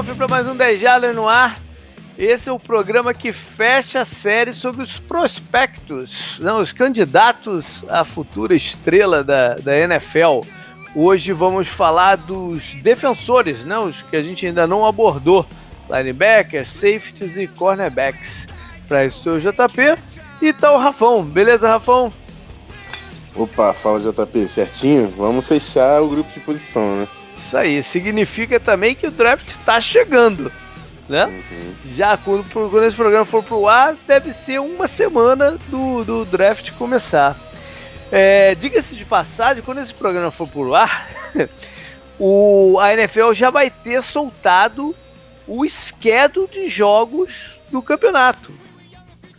cofre para mais um 10 Jardas no ar. Esse é o programa que fecha a série sobre os prospectos, não, os candidatos à futura estrela da, da NFL. Hoje vamos falar dos defensores, não, os que a gente ainda não abordou: linebackers, safeties e cornerbacks. Para isso, o JP e tá o Rafão. Beleza, Rafão? Opa, fala JP, certinho? Vamos fechar o grupo de posição, né? Isso aí, significa também que o draft está chegando, né? Uhum. Já quando, quando, esse programa for pro ar, deve ser uma semana do, do draft começar. É, Diga-se de passagem, quando esse programa for pro ar, o, a NFL já vai ter soltado o schedule de jogos do campeonato.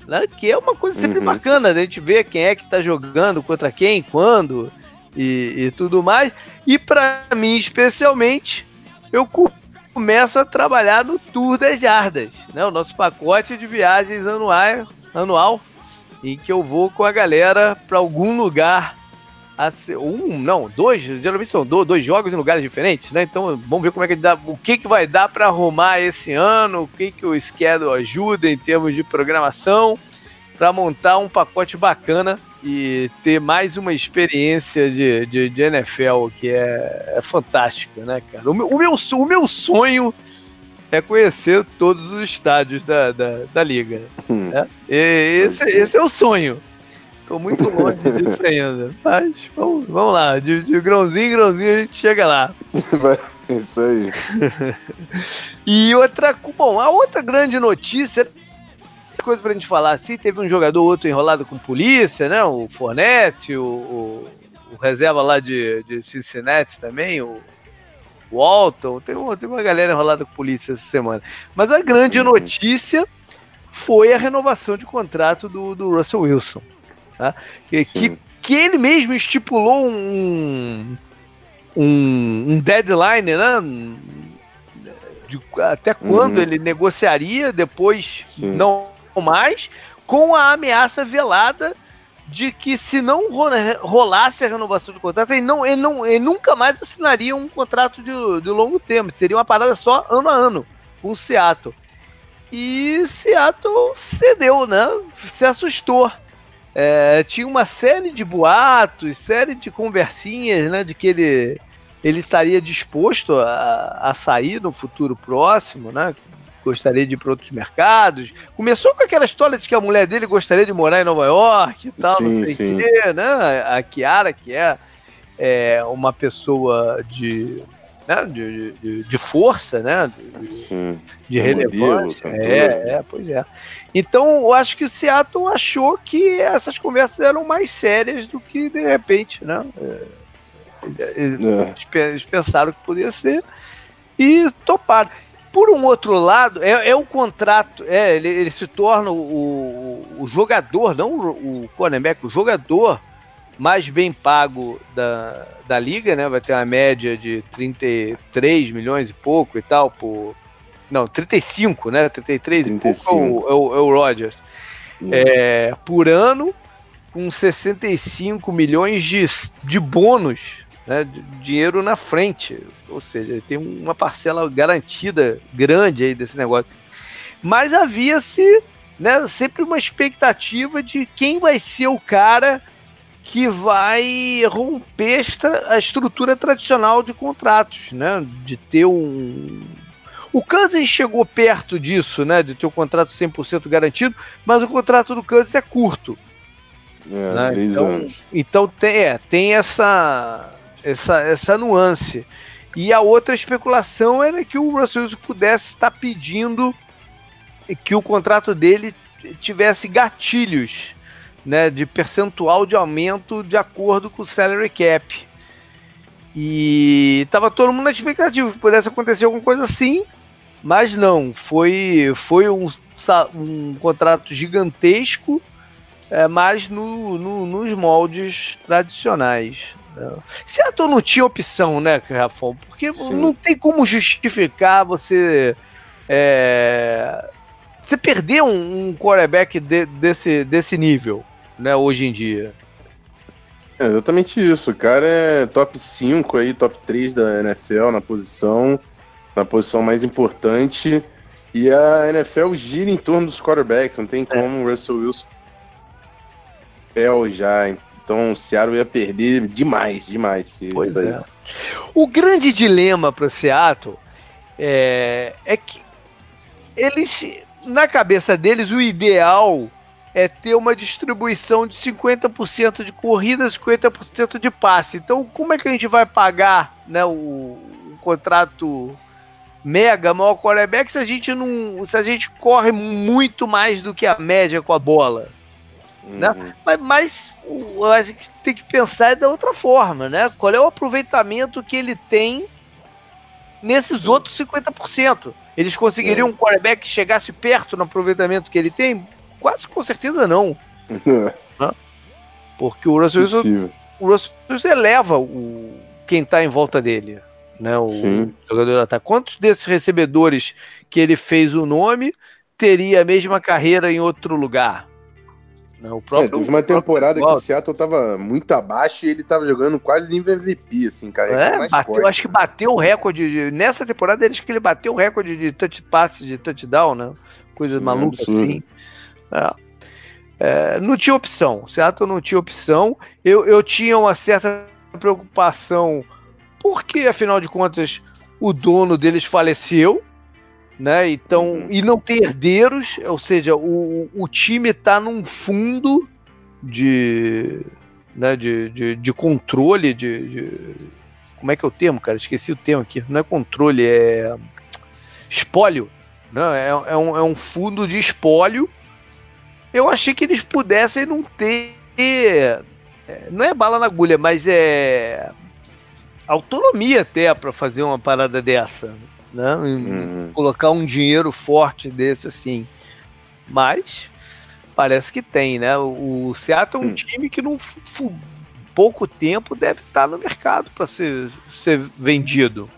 Né? Que é uma coisa sempre uhum. bacana, a gente ver quem é que está jogando contra quem, quando e, e tudo mais. E para mim, especialmente, eu começo a trabalhar no Tour das Jardas, né? o nosso pacote de viagens anual, anual em que eu vou com a galera para algum lugar. Um, não, dois, geralmente são dois jogos em lugares diferentes, né? Então vamos ver como é que dá, o que, que vai dar para arrumar esse ano, o que, que o schedule ajuda em termos de programação para montar um pacote bacana e ter mais uma experiência de, de, de NFL que é, é fantástica, né, cara? O meu, o, meu, o meu sonho é conhecer todos os estádios da, da, da liga. Hum. Né? esse, esse é o sonho. Tô muito longe disso ainda. Mas vamos, vamos lá, de, de grãozinho em grãozinho a gente chega lá. Isso aí. e outra, bom, a outra grande notícia coisa pra gente falar assim. Teve um jogador outro enrolado com polícia, né? O Fornette, o, o, o reserva lá de, de Cincinnati também, o Walton. Tem, uma, tem uma galera enrolada com polícia essa semana. Mas a grande uhum. notícia foi a renovação de contrato do, do Russell Wilson. Tá? Que, que, que, ele mesmo estipulou um, um, um deadline, né? De até quando uhum. ele negociaria, depois Sim. não mais, com a ameaça velada de que se não rolasse a renovação do contrato, ele, não, ele, não, ele nunca mais assinaria um contrato de, de longo termo. Seria uma parada só ano a ano com o Seattle. E Seattle cedeu, né? Se assustou. É, tinha uma série de boatos, série de conversinhas, né? De que ele, ele estaria disposto a, a sair no futuro próximo, né? Gostaria de ir para outros mercados. Começou com aquela história de que a mulher dele gostaria de morar em Nova York e tal, sim, não sei o quê, né? A Kiara, que é, é uma pessoa de, né? de, de, de, força, né? De, sim. de relevância. é, é, pois é. Então, eu acho que o Seattle achou que essas conversas eram mais sérias do que de repente, né? É. é. Eles pensaram que podia ser e toparam. Por um outro lado, é, é o contrato, é, ele, ele se torna o, o, jogador, não o, o cornerback, o jogador mais bem pago da, da liga, né? Vai ter uma média de 33 milhões e pouco e tal, por. Não, 35, né? 33 35. e pouco é o, é o Rodgers. É, por ano, com 65 milhões de, de bônus né, dinheiro na frente. Ou seja, tem uma parcela garantida grande aí desse negócio. Mas havia-se né, sempre uma expectativa de quem vai ser o cara que vai romper a estrutura tradicional de contratos, né? De ter um. O Kansas chegou perto disso, né? De ter o um contrato 100% garantido, mas o contrato do Kansas é curto. É, né? então, então tem, é, tem essa essa, essa nuance. E a outra especulação era que o Russell Wilson pudesse estar pedindo que o contrato dele tivesse gatilhos né, de percentual de aumento de acordo com o salary cap. E estava todo mundo na expectativa que pudesse acontecer alguma coisa assim, mas não. Foi, foi um, um contrato gigantesco, é, mas no, no, nos moldes tradicionais. Seattle não tinha opção, né, Rafão? Porque Sim. não tem como justificar você. É, você perder um, um quarterback de, desse, desse nível, né, hoje em dia. É exatamente isso. O cara é top 5 aí, top 3 da NFL na posição. na posição mais importante. E a NFL gira em torno dos quarterbacks, não tem como o Russell Wilson já. Então o Seattle ia perder demais, demais. Se pois é. O grande dilema para o Seattle é, é que eles, na cabeça deles, o ideal é ter uma distribuição de 50% de corrida, 50% de passe. Então, como é que a gente vai pagar né, o, o contrato mega maior quarterback se a gente não. se a gente corre muito mais do que a média com a bola? Né? Uhum. Né? Mas, mas o, a gente tem que pensar da outra forma, né? Qual é o aproveitamento que ele tem nesses outros 50%? Eles conseguiriam um quarterback que chegasse perto no aproveitamento que ele tem? Quase com certeza não. né? Porque o Russell Wilson, o Russell Wilson eleva o, quem está em volta dele né? O Sim. jogador de ataque. Quantos desses recebedores que ele fez o nome teria a mesma carreira em outro lugar? Né? O próprio, é, teve uma temporada que o Seattle tava muito abaixo e ele tava jogando quase nível MVP, assim, cara. É, bateu, forte, acho que bateu o recorde. De, nessa temporada, acho que ele bateu o recorde de touch pass, de touchdown, né? Coisa Sim, maluca assim. É. É, não tinha opção. O Seattle não tinha opção. Eu, eu tinha uma certa preocupação porque afinal de contas o dono deles faleceu, né? Então, uhum. e não ter herdeiros, ou seja, o, o time está num fundo de, né, de, de, de controle, de, de, Como é que é o termo, cara? Esqueci o termo aqui. Não é controle, é. Espólio. Né? É, é, um, é um fundo de espólio. Eu achei que eles pudessem não ter. É, não é bala na agulha, mas é autonomia até para fazer uma parada dessa, né? Uhum. Colocar um dinheiro forte desse assim. Mas parece que tem, né? O Seattle é um time que num pouco tempo deve estar no mercado para ser, ser vendido.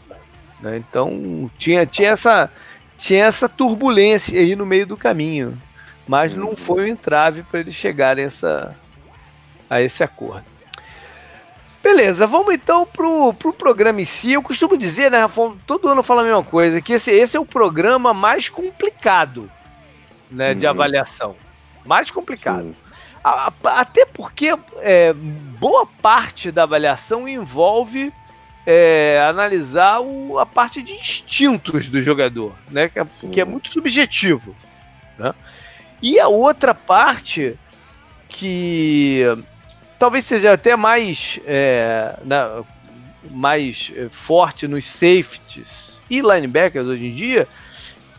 Né? Então tinha, tinha, essa, tinha essa turbulência aí no meio do caminho. Mas não uhum. foi um entrave para eles chegarem essa, a esse acordo. Beleza, vamos então pro, pro programa em si. Eu costumo dizer, né, Rafa, todo ano fala a mesma coisa, que esse, esse é o programa mais complicado né, de uhum. avaliação. Mais complicado. A, a, até porque é, boa parte da avaliação envolve é, analisar o, a parte de instintos do jogador, né, que é, que é muito subjetivo. Né? E a outra parte que talvez seja até mais, é, na, mais é, forte nos safeties e linebackers hoje em dia,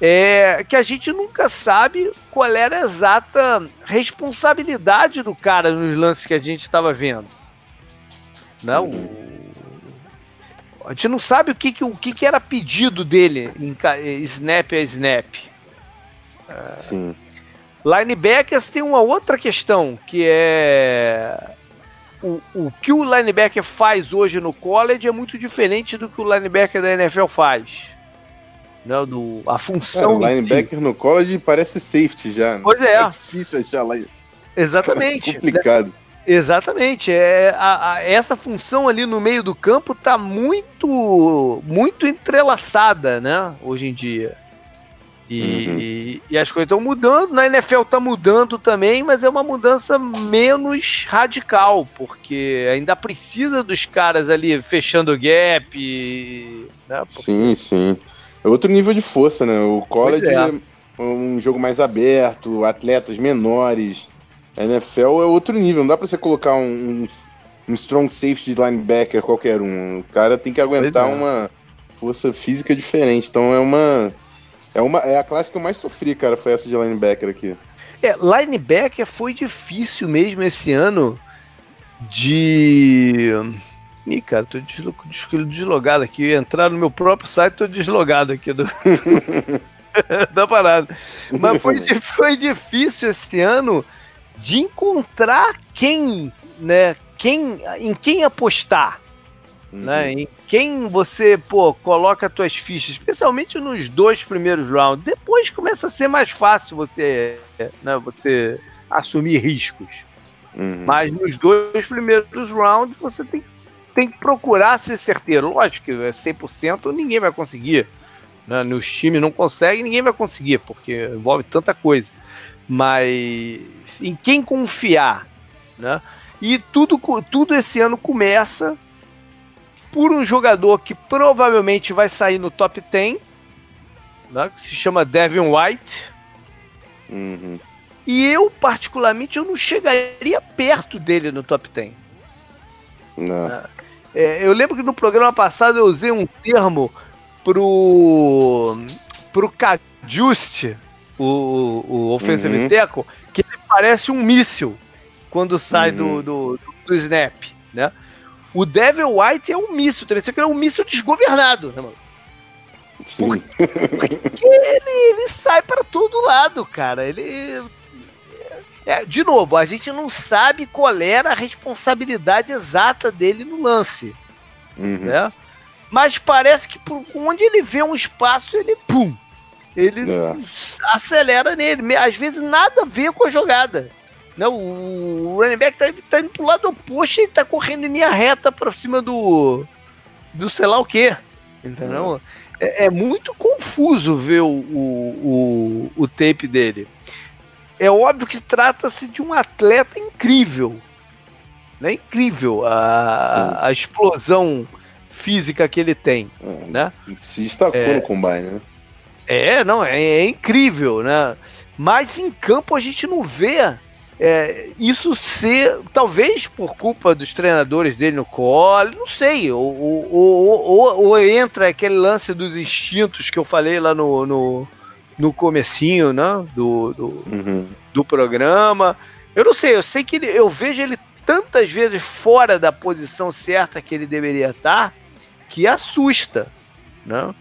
é que a gente nunca sabe qual era a exata responsabilidade do cara nos lances que a gente estava vendo. Não, a gente não sabe o que, que, o que, que era pedido dele em snap a snap. Sim. Linebackers tem uma outra questão que é o, o que o linebacker faz hoje no college é muito diferente do que o linebacker da NFL faz. Né, do, a função. Cara, o linebacker no college parece safety já. Né? Pois é. É difícil achar lá. Exatamente. É complicado. Exatamente. É, a, a, essa função ali no meio do campo está muito, muito entrelaçada, né? Hoje em dia. E, uhum. e as coisas estão mudando, na NFL está mudando também, mas é uma mudança menos radical, porque ainda precisa dos caras ali fechando o gap. E, né. Sim, sim. É outro nível de força, né? O college é. é um jogo mais aberto, atletas menores. A NFL é outro nível, não dá para você colocar um, um, strong safety linebacker qualquer um. O cara tem que aguentar é. uma força física diferente. Então é uma é, uma, é a classe que eu mais sofri, cara, foi essa de linebacker aqui. É, linebacker foi difícil mesmo esse ano de. Ih, cara, tô deslogado aqui. Entrar no meu próprio site, tô deslogado aqui do... da parada. Mas foi, foi difícil esse ano de encontrar quem, né? Quem, em quem apostar. Uhum. Né? Em quem você, pô, coloca suas fichas, especialmente nos dois primeiros rounds. Depois começa a ser mais fácil você, né, você assumir riscos. Uhum. Mas nos dois primeiros rounds você tem, tem que procurar ser certeiro. Lógico que 100% ninguém vai conseguir. Né? Nos times não consegue, ninguém vai conseguir, porque envolve tanta coisa. Mas em quem confiar, né? E tudo, tudo esse ano começa por um jogador que provavelmente vai sair no top 10, né? que se chama Devin White. Uhum. E eu, particularmente, eu não chegaria perto dele no top 10. Não. Né? É, eu lembro que no programa passado eu usei um termo pro pro Cajuste, o, o offensive uhum. tackle, que ele parece um míssil quando sai uhum. do, do, do, snap, né? O Devil White é um míssil, também, que é um míssil desgovernado, né, mano? Sim. Porque ele, ele sai para todo lado, cara. Ele é, de novo, a gente não sabe qual era a responsabilidade exata dele no lance. Uhum. Né? Mas parece que por onde ele vê um espaço, ele pum. Ele é. acelera nele. Às vezes nada a ver com a jogada. Né? O running back tá, tá indo pro lado oposto e tá correndo em linha reta pra cima do. do sei lá o quê. Entendeu? É, é muito confuso ver o, o, o, o tape dele é óbvio que trata-se de um atleta incrível. Né? Incrível a, a explosão física que ele tem. É, né? Se destacou é, no combine, né? É, não, é, é, incrível, né? Mas em campo a gente não vê é, isso ser, talvez por culpa dos treinadores dele no colo, não sei, ou, ou, ou, ou, entra aquele lance dos instintos que eu falei lá no, no, no comecinho, né, do, do, uhum. do programa. Eu não sei, eu sei que ele, eu vejo ele tantas vezes fora da posição certa que ele deveria estar, que assusta, né?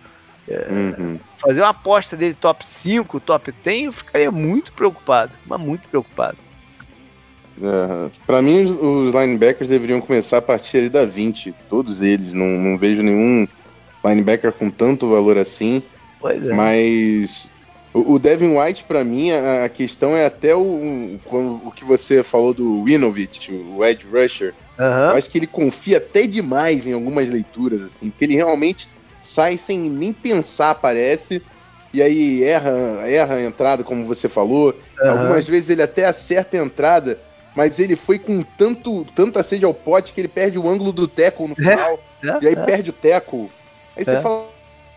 É, uhum. Fazer uma aposta dele top 5, top 10, eu ficaria muito preocupado, mas muito preocupado. É, para mim, os linebackers deveriam começar a partir ali da 20, todos eles. Não, não vejo nenhum linebacker com tanto valor assim. Pois é. Mas o, Devin White, para mim, a, a, questão é até o, um, o que você falou do Winovich, o Edge Rusher. Uhum. Eu acho que ele confia até demais em algumas leituras, assim, que ele realmente sai sem nem pensar, parece, e aí erra, erra a entrada, como você falou. Uhum. Algumas vezes ele até acerta a entrada, mas ele foi com tanto, tanta sede ao pote que ele perde o ângulo do tackle no final, é, é, e aí é. perde o tackle. Aí você é. fala,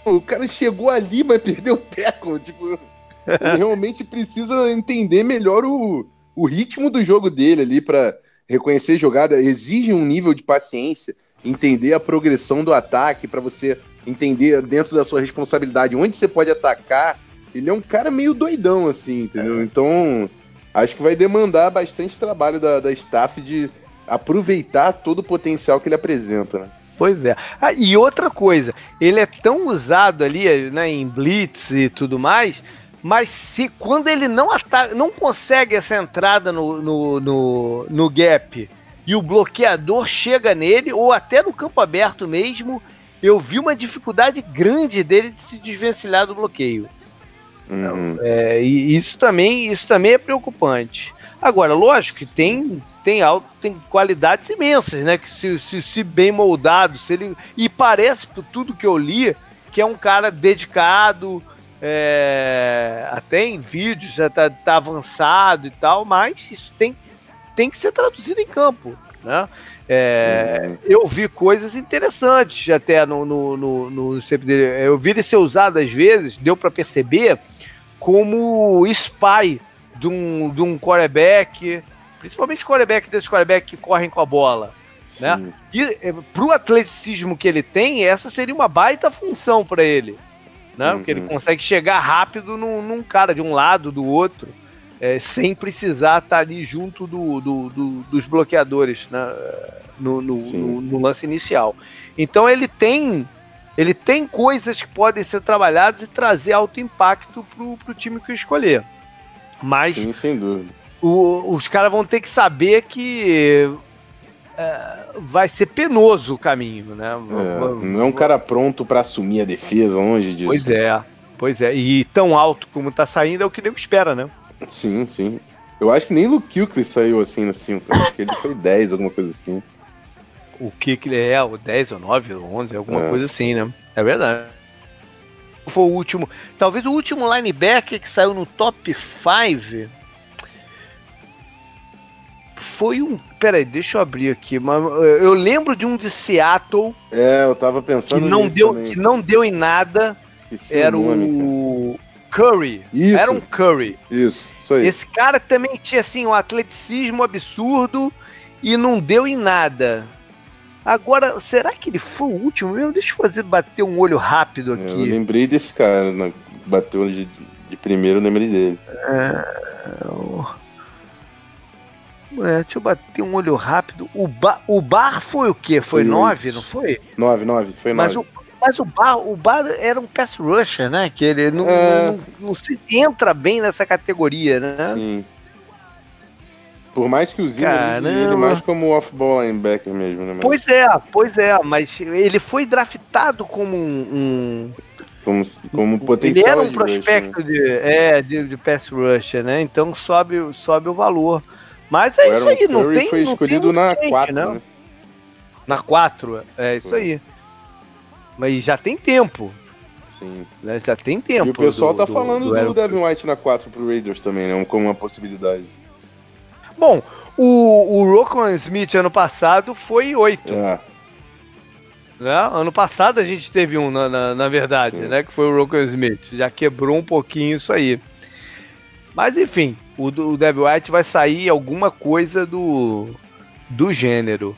o cara chegou ali, mas perdeu o teco. Tipo, ele realmente precisa entender melhor o, o ritmo do jogo dele ali para reconhecer jogada. Exige um nível de paciência, entender a progressão do ataque para você entender dentro da sua responsabilidade onde você pode atacar. Ele é um cara meio doidão, assim, entendeu? É. Então, acho que vai demandar bastante trabalho da, da staff de aproveitar todo o potencial que ele apresenta, né? Pois é. Ah, e outra coisa, ele é tão usado ali né, em blitz e tudo mais, mas se quando ele não ataca, não consegue essa entrada no, no, no, no gap e o bloqueador chega nele, ou até no campo aberto mesmo, eu vi uma dificuldade grande dele de se desvencilhar do bloqueio. Uhum. É, e isso também, isso também é preocupante. Agora, lógico que tem tem, alto, tem qualidades imensas, né? Que se, se, se, bem moldado, se ele. E parece, por tudo que eu li, que é um cara dedicado, é, até em vídeos já tá, tá, avançado e tal, mas isso tem, tem que ser traduzido em campo. Né? É, uhum. Eu vi coisas interessantes até no, no, no, no Eu vi ele ser usado às vezes, deu para perceber, como spy de um, de um quarterback Principalmente quarterback desses quarterback que correm com a bola. Né? E é, pro atleticismo que ele tem, essa seria uma baita função para ele. Né? Uhum. Porque ele consegue chegar rápido num, num cara de um lado, do outro, é, sem precisar estar tá ali junto do, do, do, dos bloqueadores né? no, no, no, no, lance inicial. Então ele tem ele tem coisas que podem ser trabalhadas e trazer alto impacto pro, pro time que escolher. Mas Sim, sem dúvida o, os caras vão ter que saber que é, vai ser penoso o caminho, né? É, não é um cara pronto para assumir a defesa, longe disso. Pois é, pois é. E tão alto como tá saindo é o que nego espera, né? Sim, sim. Eu acho que nem o Kuechly saiu assim no 5. Acho que ele foi 10, alguma coisa assim. O que que ele é? O 10 ou 9 ou 11, alguma é. coisa assim, né? É verdade. foi o último. Talvez o último linebacker que saiu no top 5 foi um. Peraí, deixa eu abrir aqui. Mas eu lembro de um de Seattle. É, eu tava pensando que não deu também. Que não deu em nada. Esqueci era o, nome, o Curry. Isso. Era um Curry. Isso, isso aí. Esse cara também tinha assim um atleticismo absurdo e não deu em nada. Agora, será que ele foi o último mesmo? Deixa eu fazer bater um olho rápido aqui. Eu lembrei desse cara, né? bateu de, de primeiro, eu lembrei dele. É... é, deixa eu bater um olho rápido. O, ba o bar foi o quê? Foi, foi nove, não foi? Nove, nove, foi mas nove. O, mas o bar, o bar era um pass rusher, né? Que ele não, é... não, não, não se entra bem nessa categoria, né? Sim. Por mais que o Zimmer use ele mais como off-ball linebacker mesmo, né? Mas... Pois é, pois é, mas ele foi draftado como um... um... Como, como potencial Ele era um prospecto rush, né? de, é, de, de pass rusher, né? Então sobe, sobe o valor. Mas é isso aí, não tem. foi escolhido na 4, né? né? Na 4, é isso foi. aí. Mas já tem tempo. Sim. Né? Já tem tempo. E o pessoal do, tá falando do, do, do Devin White na 4 pro Raiders também, né? Como uma possibilidade. Bom, o, o Rockwell Smith ano passado foi 8. É. Né? Ano passado a gente teve um, na, na, na verdade, Sim. né? Que foi o Rockwell Smith. Já quebrou um pouquinho isso aí. Mas enfim, o, o Devil White vai sair alguma coisa do, do gênero.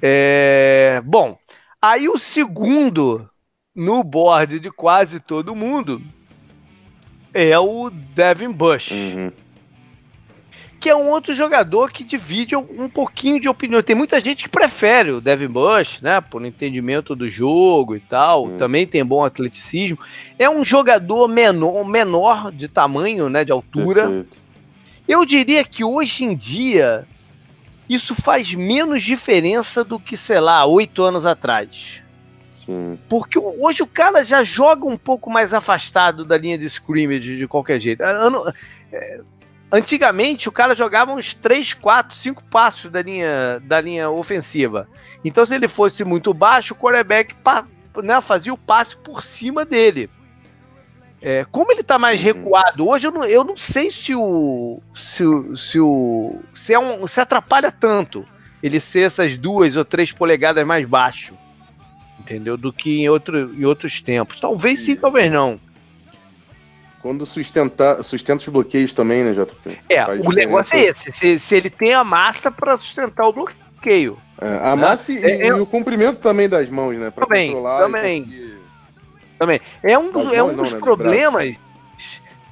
É, bom, aí o segundo no board de quase todo mundo é o Devin Bush. Uhum que é um outro jogador que divide um pouquinho de opinião. Tem muita gente que prefere o Devin Bush, né, por entendimento do jogo e tal. Hum. Também tem bom atleticismo. É um jogador menor, menor de tamanho, né, de altura. Perfeito. Eu diria que hoje em dia isso faz menos diferença do que, sei lá, oito anos atrás. Sim. Porque hoje o cara já joga um pouco mais afastado da linha de scrimmage de qualquer jeito. Ano, é, Antigamente o cara jogava uns 3, 4, 5 passos da linha, da linha ofensiva. Então, se ele fosse muito baixo, o quarterback né, fazia o passe por cima dele. É, como ele está mais uhum. recuado hoje, eu não, eu não sei se o. Se, se o. Se, é um, se atrapalha tanto ele ser essas duas ou três polegadas mais baixo. Entendeu? Do que em, outro, em outros tempos. Talvez sim, talvez não. Quando sustentar, sustenta os bloqueios também, né, JP? É, Faz o negócio é esse. Se, se ele tem a massa para sustentar o bloqueio. É, a né? massa e, é, e, o comprimento também das mãos, né? Pra também, também. Conseguir... Também. É um, dos, é um dos não, né, problemas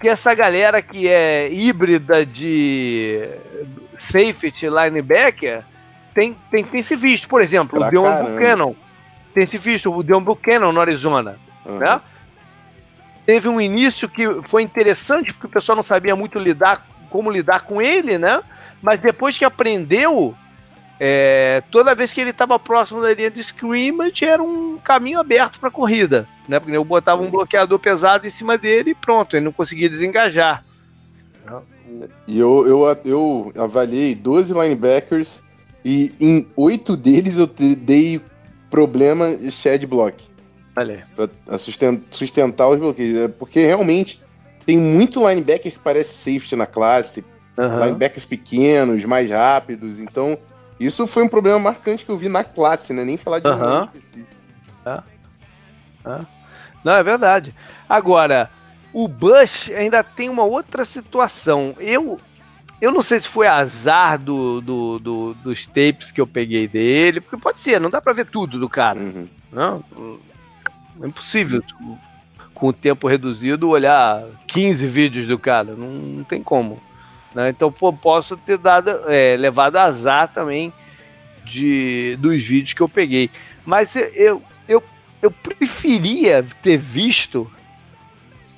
que essa galera que é híbrida de safety linebacker tem, tem, tem se visto. Por exemplo, pra o Deon Buchanan. Tem se visto o Deon Buchanan no Arizona. Uhum. Né? Teve um início que foi interessante, porque o pessoal não sabia muito lidar, como lidar com ele, né? Mas depois que aprendeu, é, toda vez que ele estava próximo da linha de scrimmage, era um caminho aberto para a corrida, né? Porque eu botava um bloqueador pesado em cima dele e pronto, ele não conseguia desengajar. E eu, eu, eu avaliei 12 linebackers e em oito deles eu dei problema shed block. Pra sustentar os bloqueios. É porque realmente tem muito linebacker que parece safety na classe. Uhum. Linebackers pequenos, mais rápidos. Então, isso foi um problema marcante que eu vi na classe, né? Nem falar de uhum. um específico. É. É. Não, é verdade. Agora, o Bush ainda tem uma outra situação. Eu eu não sei se foi azar do, do, do, dos tapes que eu peguei dele, porque pode ser, não dá pra ver tudo do cara. Uhum. Não? É impossível, tipo, com o tempo reduzido, olhar 15 vídeos do cara. Não, não tem como. Né? Então, pô, posso ter dado, é, levado azar também de, dos vídeos que eu peguei. Mas eu, eu, eu preferia ter visto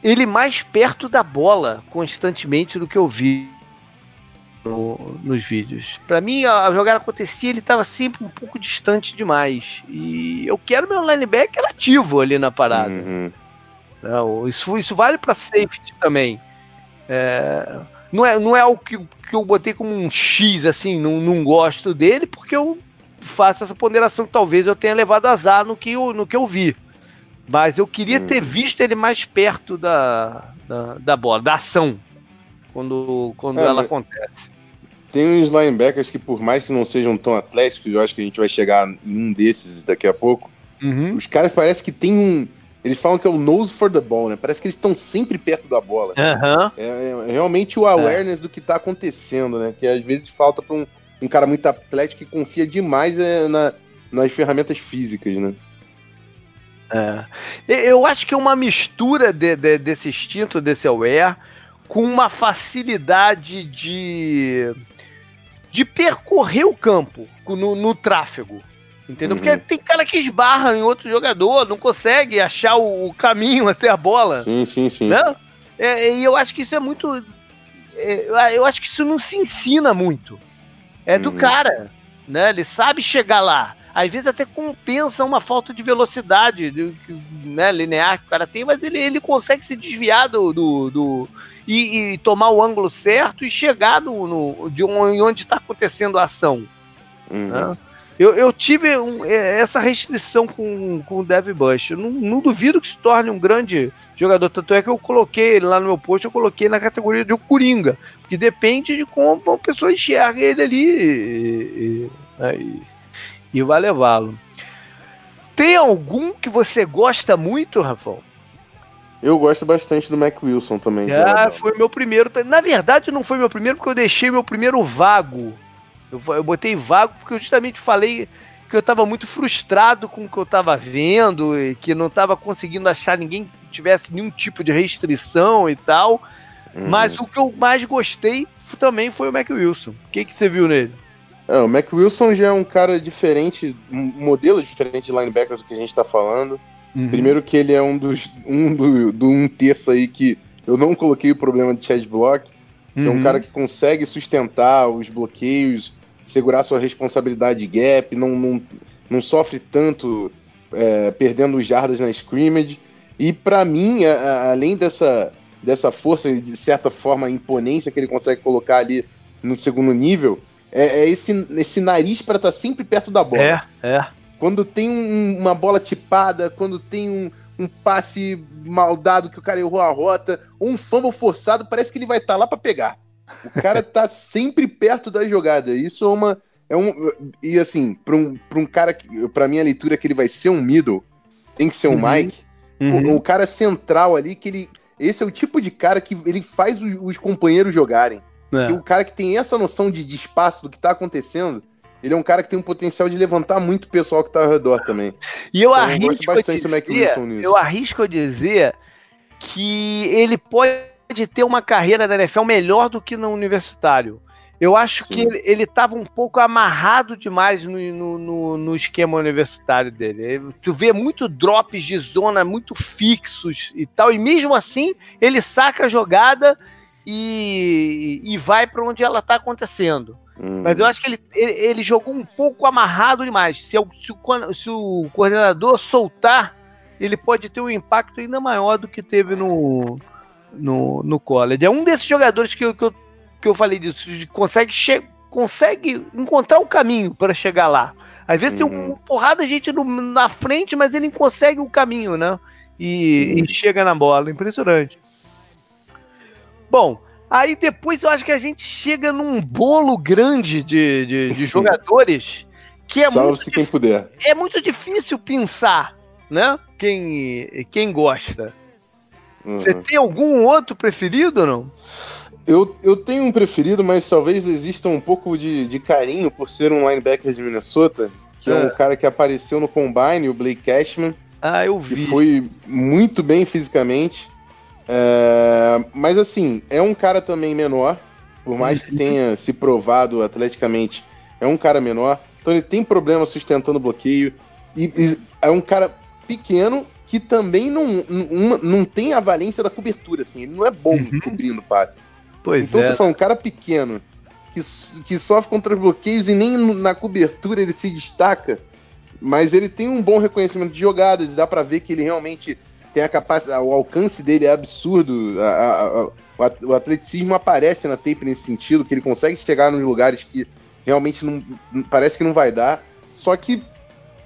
ele mais perto da bola constantemente do que eu vi no, nos vídeos. Para mim, a, jogada acontecia, ele estava sempre um pouco distante demais. E eu quero meu linebacker ativo ali na parada. Uhum. Não, isso, isso vale para safety também. É, não, é, não é o que, que eu botei como um X, assim, não, não gosto dele, porque eu faço essa ponderação que talvez eu tenha levado azar no que eu, no que eu vi. Mas eu queria ter visto ele mais perto da, da, da bola, da ação, quando, quando é, ela acontece. Tem uns linebackers que, por mais que não sejam tão atléticos, eu acho que a gente vai chegar em um desses daqui a pouco. Uhum. Os caras parecem que tem um. Eles falam que é o nose for the ball, né? Parece que eles estão sempre perto da bola. Uhum. É, é, realmente o awareness é. do que tá acontecendo, né? Que às vezes falta pra um, um cara muito atlético que confia demais é, na, nas ferramentas físicas, né? É. Eu acho que é uma mistura de, de, desse instinto, desse aware, com uma facilidade de, de percorrer o campo no, no tráfego. Entendeu? Uhum. Porque tem cara que esbarra em outro jogador, não consegue achar o, o caminho até a bola. Sim, sim, sim. Né? É, e eu acho que isso é muito. É, eu acho que isso não se ensina muito. É do uhum. cara. Né? Ele sabe chegar lá às vezes até compensa uma falta de velocidade né, linear que o cara tem, mas ele, ele consegue se desviar do. do, do e, e, tomar o ângulo certo e chegar no, no de onde está acontecendo a ação. Uhum. Né? Eu, eu, tive um, é, essa restrição com, com o Dev Bush. Eu não, não, duvido que se torne um grande jogador. Tanto é que eu coloquei ele lá no meu post, eu coloquei na categoria de um Coringa. Porque depende de como a pessoa enxerga ele ali. E, e, né, e, e vai levá-lo. Tem algum que você gosta muito, Rafael? Eu gosto bastante do Mac Wilson também. Ah, foi meu primeiro. Na verdade, não foi meu primeiro, porque eu deixei meu primeiro vago. Eu, eu botei vago porque eu justamente falei que eu estava muito frustrado com o que eu estava vendo e que não estava conseguindo achar ninguém que tivesse nenhum tipo de restrição e tal. Uhum. Mas o que eu mais gostei também foi o Mac Wilson. O que, que você viu nele? É, o Mac Wilson já é um cara diferente, um modelo diferente de linebacker do que a gente está falando. Uhum. Primeiro que ele é um dos um do, do, um terço aí que eu não coloquei o problema de Chad Block. Uhum. É um uhum. cara que consegue sustentar os bloqueios, segurar sua responsabilidade de gap, não, não, não sofre tanto é, perdendo jardas na scrimmage. E para mim, a, a, além dessa, dessa força e de certa forma imponência que ele consegue colocar ali no segundo nível, é, é esse, esse nariz para estar tá sempre perto da bola. É, é. Quando tem um, uma bola tipada, quando tem um, um passe mal dado que o cara errou a rota, ou um fumble forçado, parece que ele vai estar tá lá para pegar. O cara tá sempre perto da jogada. Isso é uma. É um, e assim, para um, pra um cara. Pra minha leitura, que ele vai ser um middle, tem que ser um uhum. Mike. Uhum. O, o, cara central ali, que ele. Esse é o tipo de cara que ele faz os, os companheiros jogarem. É. o cara que tem essa noção de, de espaço do que tá acontecendo, ele é um cara que tem um potencial de levantar muito o pessoal que tá ao redor também. E eu então, arrisco eu bastante dizer, Eu arrisco dizer que ele pode ter uma carreira da NFL melhor do que no universitário. Eu acho Sim. que ele, ele tava um pouco amarrado demais no, no, no, no, esquema universitário dele. Tu vê muito drops de zona muito fixos e tal, e mesmo assim ele saca a jogada e, e vai para onde ela está acontecendo. Hum. Mas eu acho que ele, ele, ele, jogou um pouco amarrado demais. Se, se, o, se o coordenador soltar, ele pode ter um impacto ainda maior do que teve no, no, no college. É um desses jogadores que eu, que eu, que eu falei disso, consegue, consegue encontrar o um caminho para chegar lá. Às vezes tem uma porrada de gente no, na frente, mas ele consegue o caminho, né? E, e, chega na bola. Impressionante. Bom, aí depois eu acho que a gente chega num bolo grande de, de, de jogadores que é muito, quem puder. é muito difícil pensar, né? Quem, quem gosta. Uhum. Você tem algum outro preferido ou não? Eu, eu tenho um preferido, mas talvez exista um pouco de, de carinho por ser um linebacker de Minnesota, que é, é um cara que apareceu no Combine, o Blake Cashman. Ah, eu vi. Que foi muito bem fisicamente. É, mas assim, é um cara também menor, por mais que uhum. tenha se provado atleticamente, é um cara menor. Então ele tem problema sustentando bloqueio. E, e é um cara pequeno que também não, não, não tem a valência da cobertura, assim. Ele não é bom uhum. cobrindo passe. Pois então é. você fala, um cara pequeno que, que sofre contra os bloqueios e nem na cobertura ele se destaca, mas ele tem um bom reconhecimento de jogadas, dá para ver que ele realmente tem a capacidade, o alcance dele é absurdo. A, a, a, o atleticismo aparece na tape nesse sentido, que ele consegue chegar nos lugares que realmente não parece que não vai dar. Só que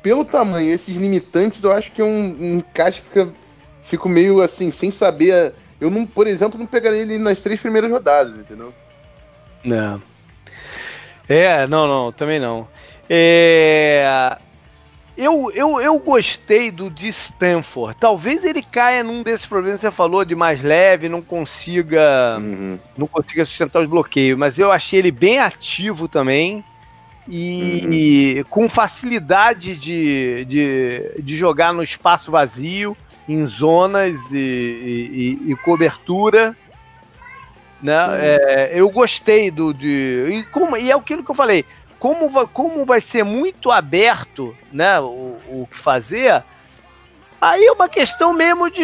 pelo tamanho, esses limitantes, eu acho que é um, um encaixe que fico meio assim, sem saber. Eu, não, por exemplo, não pegaria ele nas três primeiras rodadas, entendeu? Não. É, não, não, também não. É, eu, eu, eu gostei do de Stanford. Talvez ele caia num desses problemas que você falou, de mais leve, não consiga, uhum. não consiga sustentar os bloqueios. Mas eu achei ele bem ativo também e uhum. com facilidade de, de, de, jogar no espaço vazio, em zonas e, e, e cobertura. Né? É, eu gostei do. De, e, como, e é aquilo que eu falei como, vai, como vai ser muito aberto né, o, o que fazer, aí é uma questão mesmo de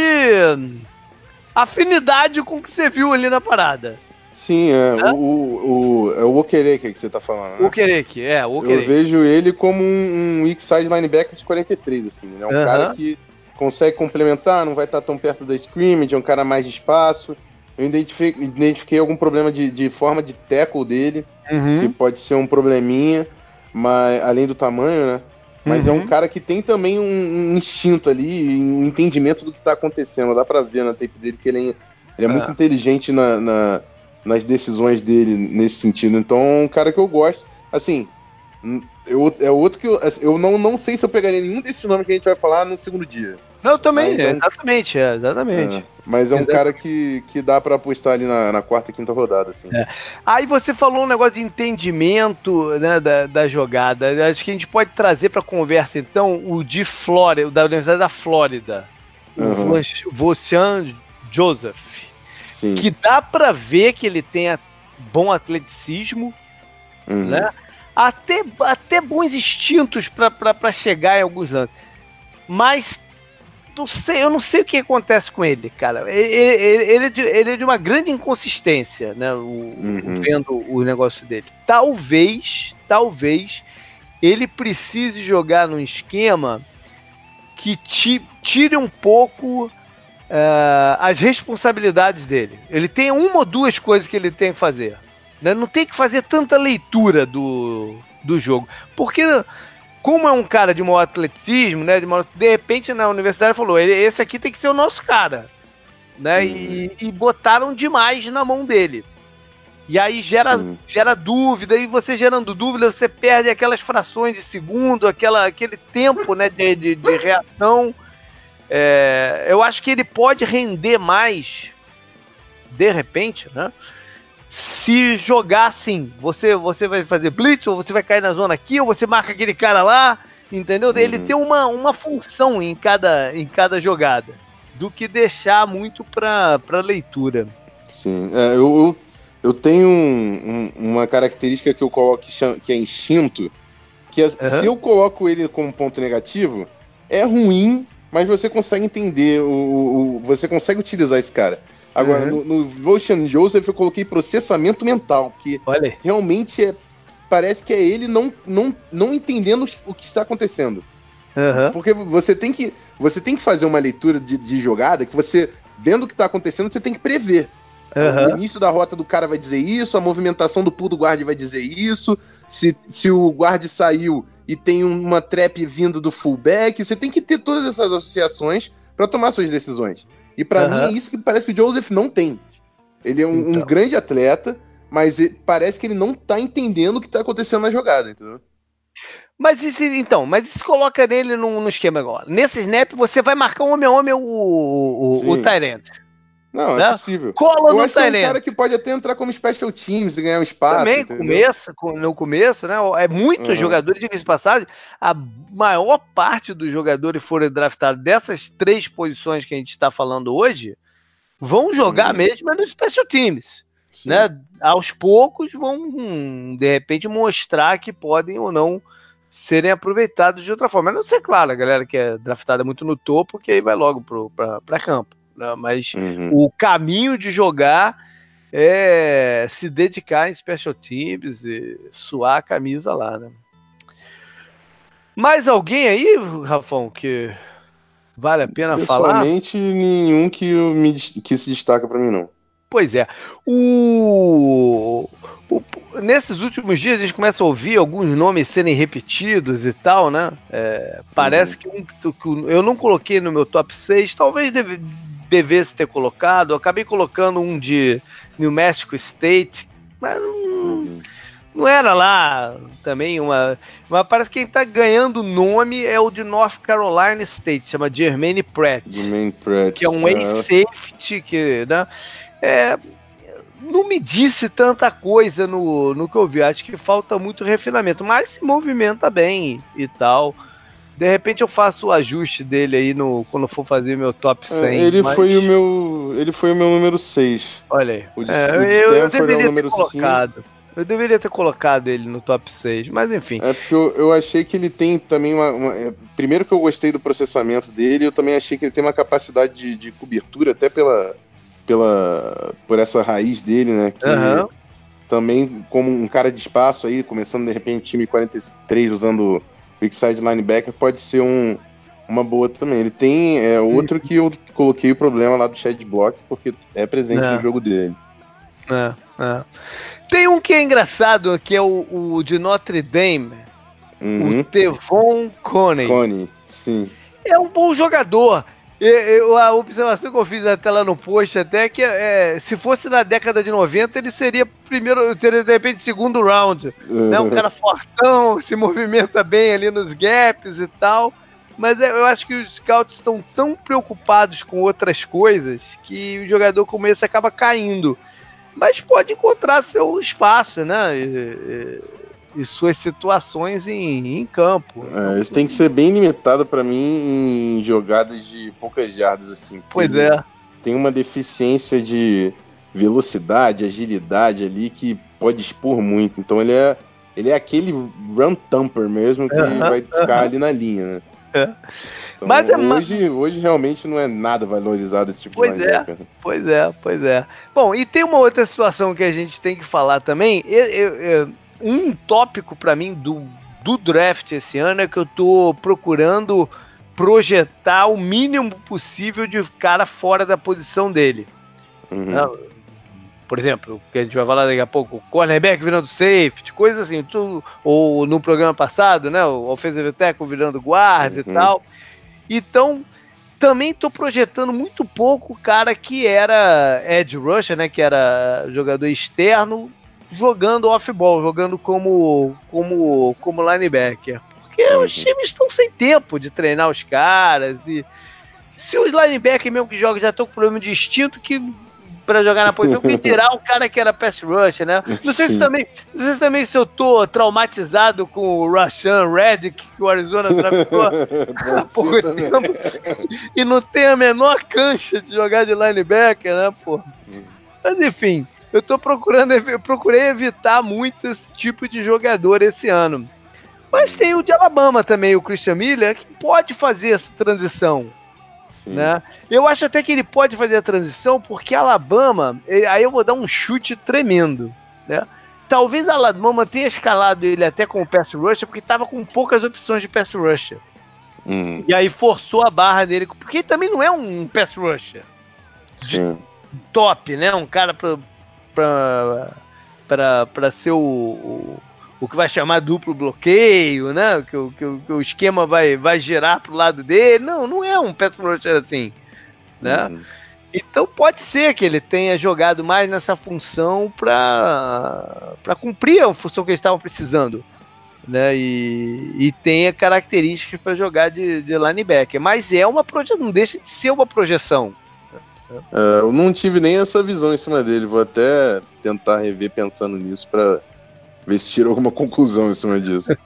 afinidade com o que você viu ali na parada. Sim, é? O, o, é o Okereke que você tá falando. Né? Okereke, é, o Okereke. Eu vejo ele como um, um weak side linebacker de 43, assim, né? Um uh -huh. cara que consegue complementar, não vai estar tão perto da scrimmage, é um cara mais de espaço. Eu identifiquei, identifiquei algum problema de, de forma de tackle dele, uhum. que pode ser um probleminha, mas além do tamanho, né? Mas uhum. é um uhum. cara que tem também um, um, instinto ali, um entendimento do que tá acontecendo. Dá pra ver na tape dele que ele é, ele é muito ah. inteligente na, na, nas decisões dele nesse sentido. Então é um cara que eu gosto. Assim, eu, é outro que eu, assim, eu não, não sei se eu pegaria nenhum desses nomes que a gente vai falar no segundo dia. Não, também, é um, exatamente, é, exatamente. É, mas é um cara que, que dá para apostar ali na, na, quarta e quinta rodada, assim. É. Aí você falou um negócio de entendimento né, da, da jogada. Acho que a gente pode trazer para conversa, então, o de Flórida, da Universidade da Flórida, uhum. o Vocian Joseph. Sim. Que dá para ver que ele tem bom atleticismo, uhum. né? Até, até bons instintos para chegar em alguns lances. Mas não sei, eu não sei o que acontece com ele, cara. Ele, ele, ele, é, de, ele é de uma grande inconsistência, né? O, uhum. Vendo o negócio dele. Talvez, talvez, ele precise jogar num esquema que tire um pouco uh, as responsabilidades dele. Ele tem uma ou duas coisas que ele tem que fazer. Né? Não tem que fazer tanta leitura do, do jogo. Porque, como é um cara de maior atleticismo, né? De, maior, de repente na universidade falou: esse aqui tem que ser o nosso cara. Né? E, e botaram demais na mão dele. E aí gera, gera dúvida, e você gerando dúvida, você perde aquelas frações de segundo, aquela, aquele tempo né, de, de, de reação. É, eu acho que ele pode render mais, de repente, né? Se jogar assim, você você vai fazer blitz, ou você vai cair na zona aqui, ou você marca aquele cara lá, entendeu? Uhum. Ele tem uma, uma função em cada, em cada jogada, do que deixar muito para leitura. Sim, é, eu, eu, eu, tenho um, um, uma característica que eu coloco que é instinto, que é, uhum. se eu coloco ele como ponto negativo, é ruim, mas você consegue entender, o, o, você consegue utilizar esse cara. Agora, uhum. no, no Votion Joseph eu coloquei processamento mental, que Olha. realmente é, parece que é ele não, não, não entendendo o que está acontecendo. Uhum. Porque você tem que você tem que fazer uma leitura de, de jogada que você, vendo o que está acontecendo, você tem que prever. Uhum. O início da rota do cara vai dizer isso, a movimentação do pull do guarda vai dizer isso, se, se o guarda saiu e tem uma trap vindo do fullback, você tem que ter todas essas associações para tomar suas decisões. E para mim é isso que parece que o Joseph não tem. Ele é um, então. um grande atleta, mas parece que ele não tá entendendo o que tá acontecendo na jogada, entendeu? Mas e se, então, mas se coloca nele no, no, esquema agora. Nesse snap você vai marcar um homem a homem o, o, o Tyrant. Não, é né? é possível. Cola Eu no acho que é um cara que pode até entrar como special teams e ganhar um espaço. Também, começa, no começo, né? É muitos uhum. jogadores, diga de passagem, a maior parte dos jogadores foram draftados dessas três posições que a gente está falando hoje, vão jogar uhum. mesmo nos special teams. Né? Aos poucos vão, de repente, mostrar que podem ou não serem aproveitados de outra forma. A não ser, claro, a galera que é draftada muito no topo, que aí vai logo para campo. Né? Mas uhum. o caminho de jogar é se dedicar em special teams e suar a camisa lá, né? Mais alguém aí, Rafão, que vale a pena falar? Pessoalmente, nenhum que, me, que se destaca para mim, não. Pois é. O, o, nesses últimos dias a gente começa a ouvir alguns nomes serem repetidos e tal, né? É, parece uhum. que, um, que eu não coloquei no meu top 6, talvez deve, devesse ter colocado. Eu acabei colocando um de New Mexico State, mas não, não era lá também uma. Mas parece que quem está ganhando nome é o de North Carolina State, chama Jermaine Pratt. Jermaine Pratt. Que é um ex-safety que. Né, é, não me disse tanta coisa no, no que eu vi. Acho que falta muito refinamento, mas se movimenta bem e tal. De repente eu faço o ajuste dele aí no, quando for fazer meu top 100. É, ele, mas... foi o meu, ele foi o meu número 6. Olha aí. O de, é, o de eu, eu deveria é o ter colocado. 5. Eu deveria ter colocado ele no top 6, mas enfim. É porque eu, eu achei que ele tem também uma, uma, é, Primeiro que eu gostei do processamento dele, eu também achei que ele tem uma capacidade de, de cobertura, até pela, pela por essa raiz dele, né? Que uhum. também, como um cara de espaço aí, começando de repente time 43 usando Big Side Linebacker, pode ser um, uma boa também. Ele tem é, outro que eu coloquei o problema lá do Shed Block, porque é presente é. no jogo dele. É, é. Tem um que é engraçado, que é o, o de Notre Dame, uhum. o Tevon Coney. Coney, sim. É um bom jogador. Eu, a observação que eu fiz até lá no post até é que é, se fosse na década de 90, ele seria primeiro, seria de repente segundo round. Uhum. Né? Um cara fortão, se movimenta bem ali nos gaps e tal. Mas é, eu acho que os scouts estão tão preocupados com outras coisas que o jogador como esse acaba caindo. Mas pode encontrar seu espaço, né? E, e, e suas situações em, em campo. É, isso tem que ser bem limitado para mim em jogadas de poucas jardas assim. Pois é. Tem uma deficiência de velocidade, agilidade ali que pode expor muito. Então ele é ele é aquele run thumper mesmo que vai ficar ali na linha, né? É. Então, Mas é hoje, hoje realmente não é nada valorizado esse tipo pois de é, Pois é, pois é. Bom, e tem uma outra situação que a gente tem que falar também. Eu, eu, eu, um tópico para mim do, do draft esse ano é que eu tô procurando projetar o mínimo possível de cara fora da posição dele. Uhum. Por exemplo, que a gente vai falar daqui a pouco, cornerback virando safety, coisa assim, tudo, ou no programa passado, né, o offensive tackle virando guarda uhum. e tal. Então, também estou projetando muito pouco o cara que era edge rusher, né, que era jogador externo, jogando off-ball, jogando como, como, como linebacker. Porque uhum. os times estão sem tempo de treinar os caras e se os linebackers mesmo que jogam já estão com problema de instinto, que para jogar na posição, quem tirar o cara que era pass rush, né? Não sei se também, não sei se também se eu tô traumatizado com o Rashan Reddick que o Arizona draftou há pouco tempo e não tem a menor cancha de jogar de linebacker, né, pô? Mas enfim, eu tô procurando, eu procurei evitar muito esse tipo de jogador esse ano. Mas tem o de Alabama também, o Christian Miller, que pode fazer essa transição. Né? Eu acho até que ele pode fazer a transição porque Alabama, aí eu vou dar um chute tremendo. Né? Talvez Alabama tenha escalado ele até com o pass rusher porque estava com poucas opções de pass rusher. Hum. E aí forçou a barra dele, porque ele também não é um pass rusher. Sim. Top, né? Um cara pra, para ser o, o, o, que vai chamar duplo bloqueio, né? Que, que, que o esquema vai, vai girar pro lado dele. Não, não é um pass rusher assim, né? Uhum. Então pode ser que ele tenha jogado mais nessa função para cumprir a função que eles estavam precisando. Né, e, e tenha características para jogar de, de linebacker. Mas é uma projeção, não deixa de ser uma projeção. É, eu não tive nem essa visão em cima dele. Vou até tentar rever pensando nisso para ver se tira alguma conclusão em cima disso.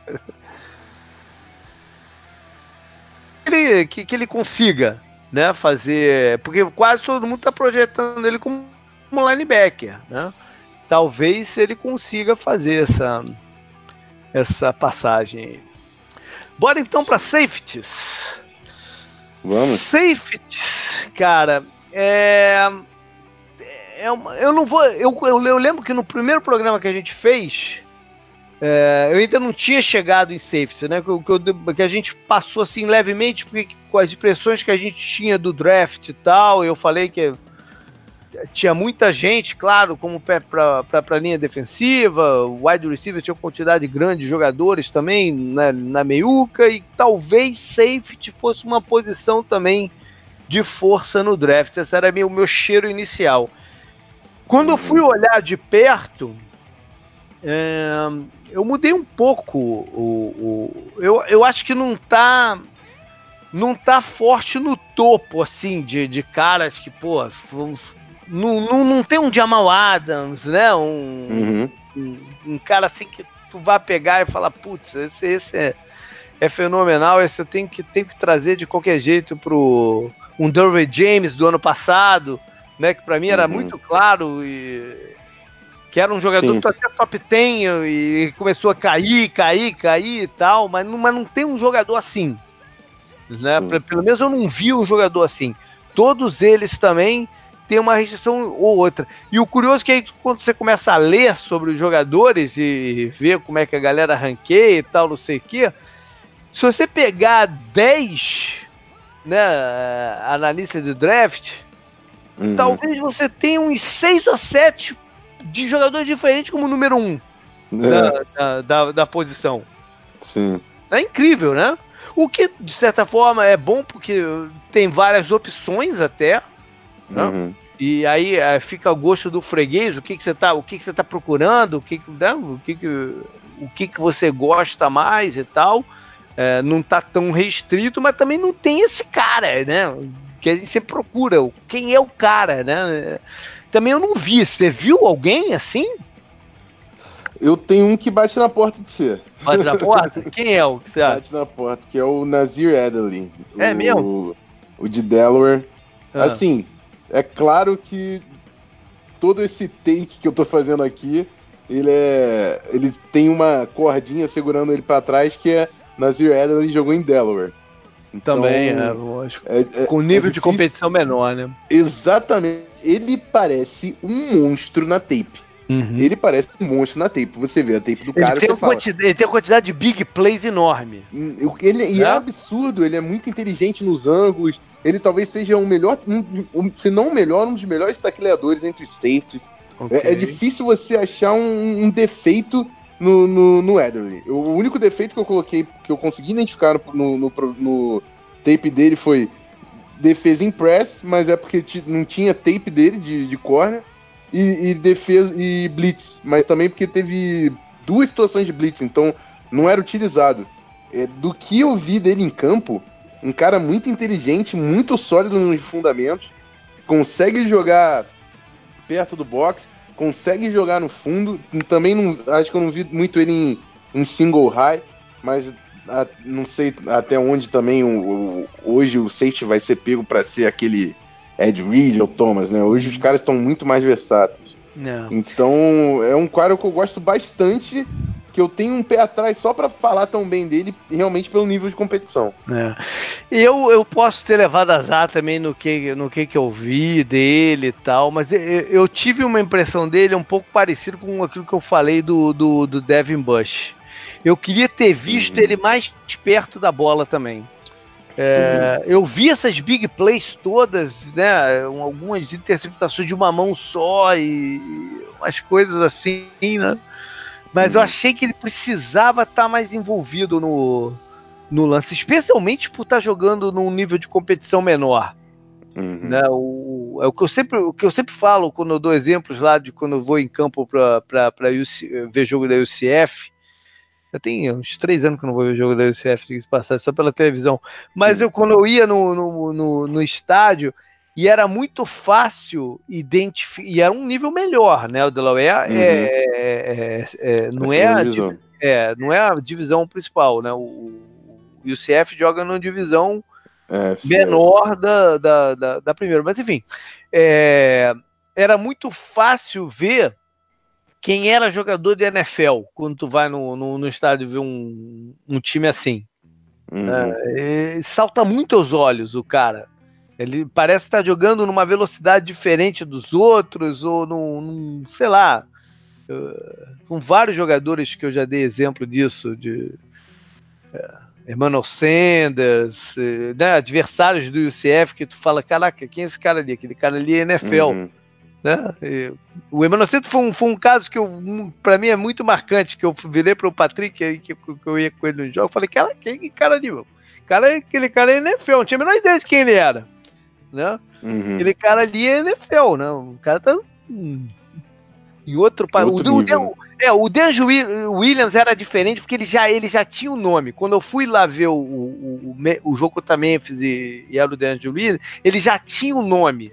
ele, que, que ele consiga né, fazer. Porque quase todo mundo está projetando ele como, como linebacker. Né? Talvez ele consiga fazer essa, essa passagem. Bora então para safeties. Vamos. Safeties, cara, é, é uma, eu não vou. Eu, eu, eu, lembro que no primeiro programa que a gente fez, é, eu ainda não tinha chegado em safety, né? Que, que, a gente passou assim levemente, porque com as impressões que a gente tinha do draft e tal, eu falei que tinha muita gente, claro, como para a linha defensiva, wide receiver tinha uma quantidade grande de jogadores também na, na meiuca, e talvez safety fosse uma posição também de força no draft. Esse era o meu cheiro inicial. Quando eu fui olhar de perto, é, eu mudei um pouco. O, o, eu, eu acho que não tá não tá forte no topo, assim, de, de caras que, pô, não, não, não tem um Jamal Adams, né? Um, uhum. um, um, cara assim que tu vai pegar e falar, putz, esse, esse é, é fenomenal, esse eu tenho que, tenho que trazer de qualquer jeito pro um Derwin James do ano passado, né? Que para mim era uhum. muito claro e que era um jogador Sim. até top 10 e começou a cair, cair, cair e tal, mas não, mas não tem um jogador assim. Né? Pelo menos eu não vi um jogador assim. Todos eles também têm uma restrição ou outra. E o curioso é que aí, quando você começa a ler sobre os jogadores e ver como é que a galera ranqueia e tal, não sei o quê, se você pegar 10 né, analistas de draft, uhum. talvez você tenha uns 6 ou 7 de jogadores diferentes como número um é. da, da, da, da, posição. Sim. É incrível, né? O que, de certa forma, é bom porque tem várias opções até. Né? Uhum. E aí é, fica ao gosto do freguês, o que, que você está o que, que você tá procurando, o que, que, né? o, que, que, o que, que você gosta mais e tal. É, não tá tão restrito, mas também não tem esse cara, né? Que a gente sempre procura. Quem é o cara, né? também eu não vi. Você viu alguém assim? Eu tenho um que bate na porta de ser. Bate na porta? Quem é o que você Bate na porta, que é o Nazir Adderley. É o, mesmo? O de Delaware. Ah. Assim, é claro que todo esse take que eu tô fazendo aqui, ele é. Ele tem uma cordinha segurando ele para trás que é Nazir Adderley jogou em Delaware. Então, Também, é, lógico. É, é, Com nível é de competição menor, né? Exatamente. Ele parece um monstro na tape. Uhum. Ele parece um monstro na tape. Você vê a tape do cara ele tem, fala, ele tem uma quantidade de big plays enorme. Hum, ele, é? E é absurdo, ele é muito inteligente nos ângulos. Ele talvez seja um melhor, um, um, se não o melhor, um dos melhores tacleadores entre os safeties. Okay. É, é, difícil você achar um, um defeito no, no, no Ederly. O único defeito que eu coloquei, que eu consegui identificar no, no, no tape dele foi defesa em press, mas é porque não tinha tape dele de, de corner, e, e, defesa e blitz, mas também porque teve duas situações de blitz, então não era utilizado. É, do que eu vi dele em campo, um cara muito inteligente, muito sólido nos fundamentos, consegue jogar perto do box, consegue jogar no fundo. Também não, acho que eu não vi muito ele em, em single high, mas a, não sei até onde também o, o, hoje o safety vai ser pego para ser aquele Ed Reed ou Thomas, né? Hoje os caras estão muito mais versáteis. Não. Então é um cara que eu gosto bastante que eu tenho um pé atrás só para falar tão bem dele, realmente pelo nível de competição. É. Eu, eu posso ter levado azar também no que, no que, que eu vi dele e tal, mas eu, eu tive uma impressão dele um pouco parecido com aquilo que eu falei do, do, do Devin Bush. Eu queria ter visto uhum. ele mais perto da bola também. É, uhum. Eu vi essas big plays todas, né? Algumas interceptações de uma mão só e umas coisas assim, né? Mas eu achei que ele precisava estar tá mais envolvido no, no lance, especialmente por estar tá jogando num nível de competição menor. Uhum. Né, o, é o que, eu sempre, o que eu sempre falo quando eu dou exemplos lá de quando eu vou em campo para ver jogo da UCF. Já tem uns três anos que eu não vou ver jogo da UCF, passar só pela televisão. Mas eu, quando eu ia no, no, no, no estádio, e era muito fácil identificar, e era um nível melhor, né? O Delaware uhum. é, é, é, não, é a, é, não é a divisão principal, né? O, o UCF joga numa divisão é, menor da, da, da, da, primeira, mas enfim, é, era muito fácil ver quem era jogador de NFL quando tu vai no, no, no estádio ver um, um time assim. Uhum. É, salta muito aos olhos o cara. Ele parece estar jogando numa velocidade diferente dos outros, ou num, num sei lá, uh, com vários jogadores que eu já dei exemplo disso, de uh, Emmanuel Sanders, uh, né, adversários do UCF, que tu fala, caraca, quem é esse cara ali? Aquele cara ali é NFL. Uhum. Né? E, o Emanocito foi um, foi um caso que para mim é muito marcante, que eu virei para o Patrick, que, que, que, eu ia com ele no jogo, falei, cara, que cara de cara, aquele cara é NFL, não tinha a menor ideia de quem ele era. Né? Uhum. Aquele cara ali é NFL, né? O cara tá. E outro. outro o, nível, o, né? é, o Danjo Williams era diferente porque ele já, ele já tinha o um nome. Quando eu fui lá ver o, o, o, o jogo contra Memphis e, e era o Danjo Williams, ele já tinha o nome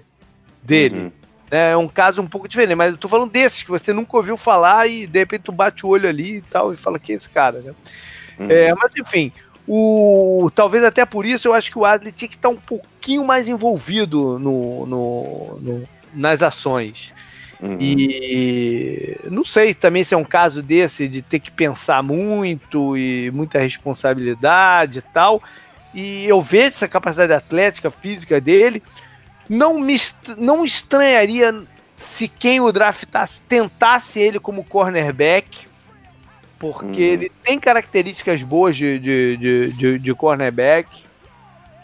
dele. Uhum. É, é um caso um pouco diferente, mas eu tô falando desses que você nunca ouviu falar e de repente tu bate o olho ali e tal e fala que é esse cara, né? Uhum. É, mas enfim, o, talvez até por isso eu acho que o Adley tinha que estar um pouquinho mais envolvido no, no, no nas ações. Uhum. E não sei também se é um caso desse de ter que pensar muito e muita responsabilidade e tal. E eu vejo essa capacidade atlética, física dele. Não me não estranharia se quem o draftasse tentasse ele como cornerback porque uhum. ele tem características boas de, de, de, de, de cornerback.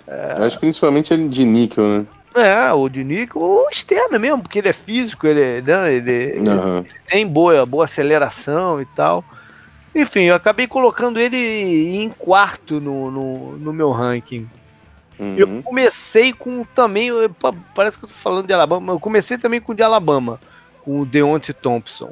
É... Acho principalmente ele de níquel, né? É, o de níquel, ou externo mesmo, porque ele é físico, ele, né, ele, uhum. ele, tem boa, boa aceleração e tal. Enfim, eu acabei colocando ele em quarto no, no, no meu ranking. Uhum. Eu comecei com também, parece que eu tô falando de Alabama, eu comecei também com o de Alabama, com o Deontay Thompson.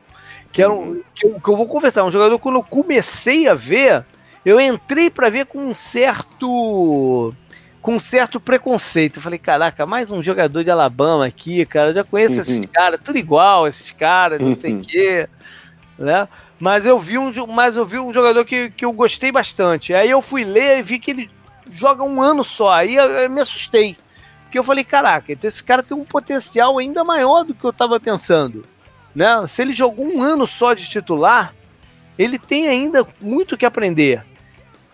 Que, era um, que, eu, que eu vou confessar, um jogador quando eu comecei a ver, eu entrei para ver com um certo com um certo preconceito. Eu falei, caraca, mais um jogador de Alabama aqui, cara. Eu já conheço uhum. esses caras, tudo igual, esses caras, não uhum. sei o quê. Né? Mas eu vi um, mas eu vi um jogador que, que eu gostei bastante. Aí eu fui ler e vi que ele joga um ano só. Aí eu, eu me assustei. Porque eu falei, caraca, então esse cara tem um potencial ainda maior do que eu estava pensando. Né? Se ele jogou um ano só de titular, ele tem ainda muito que aprender.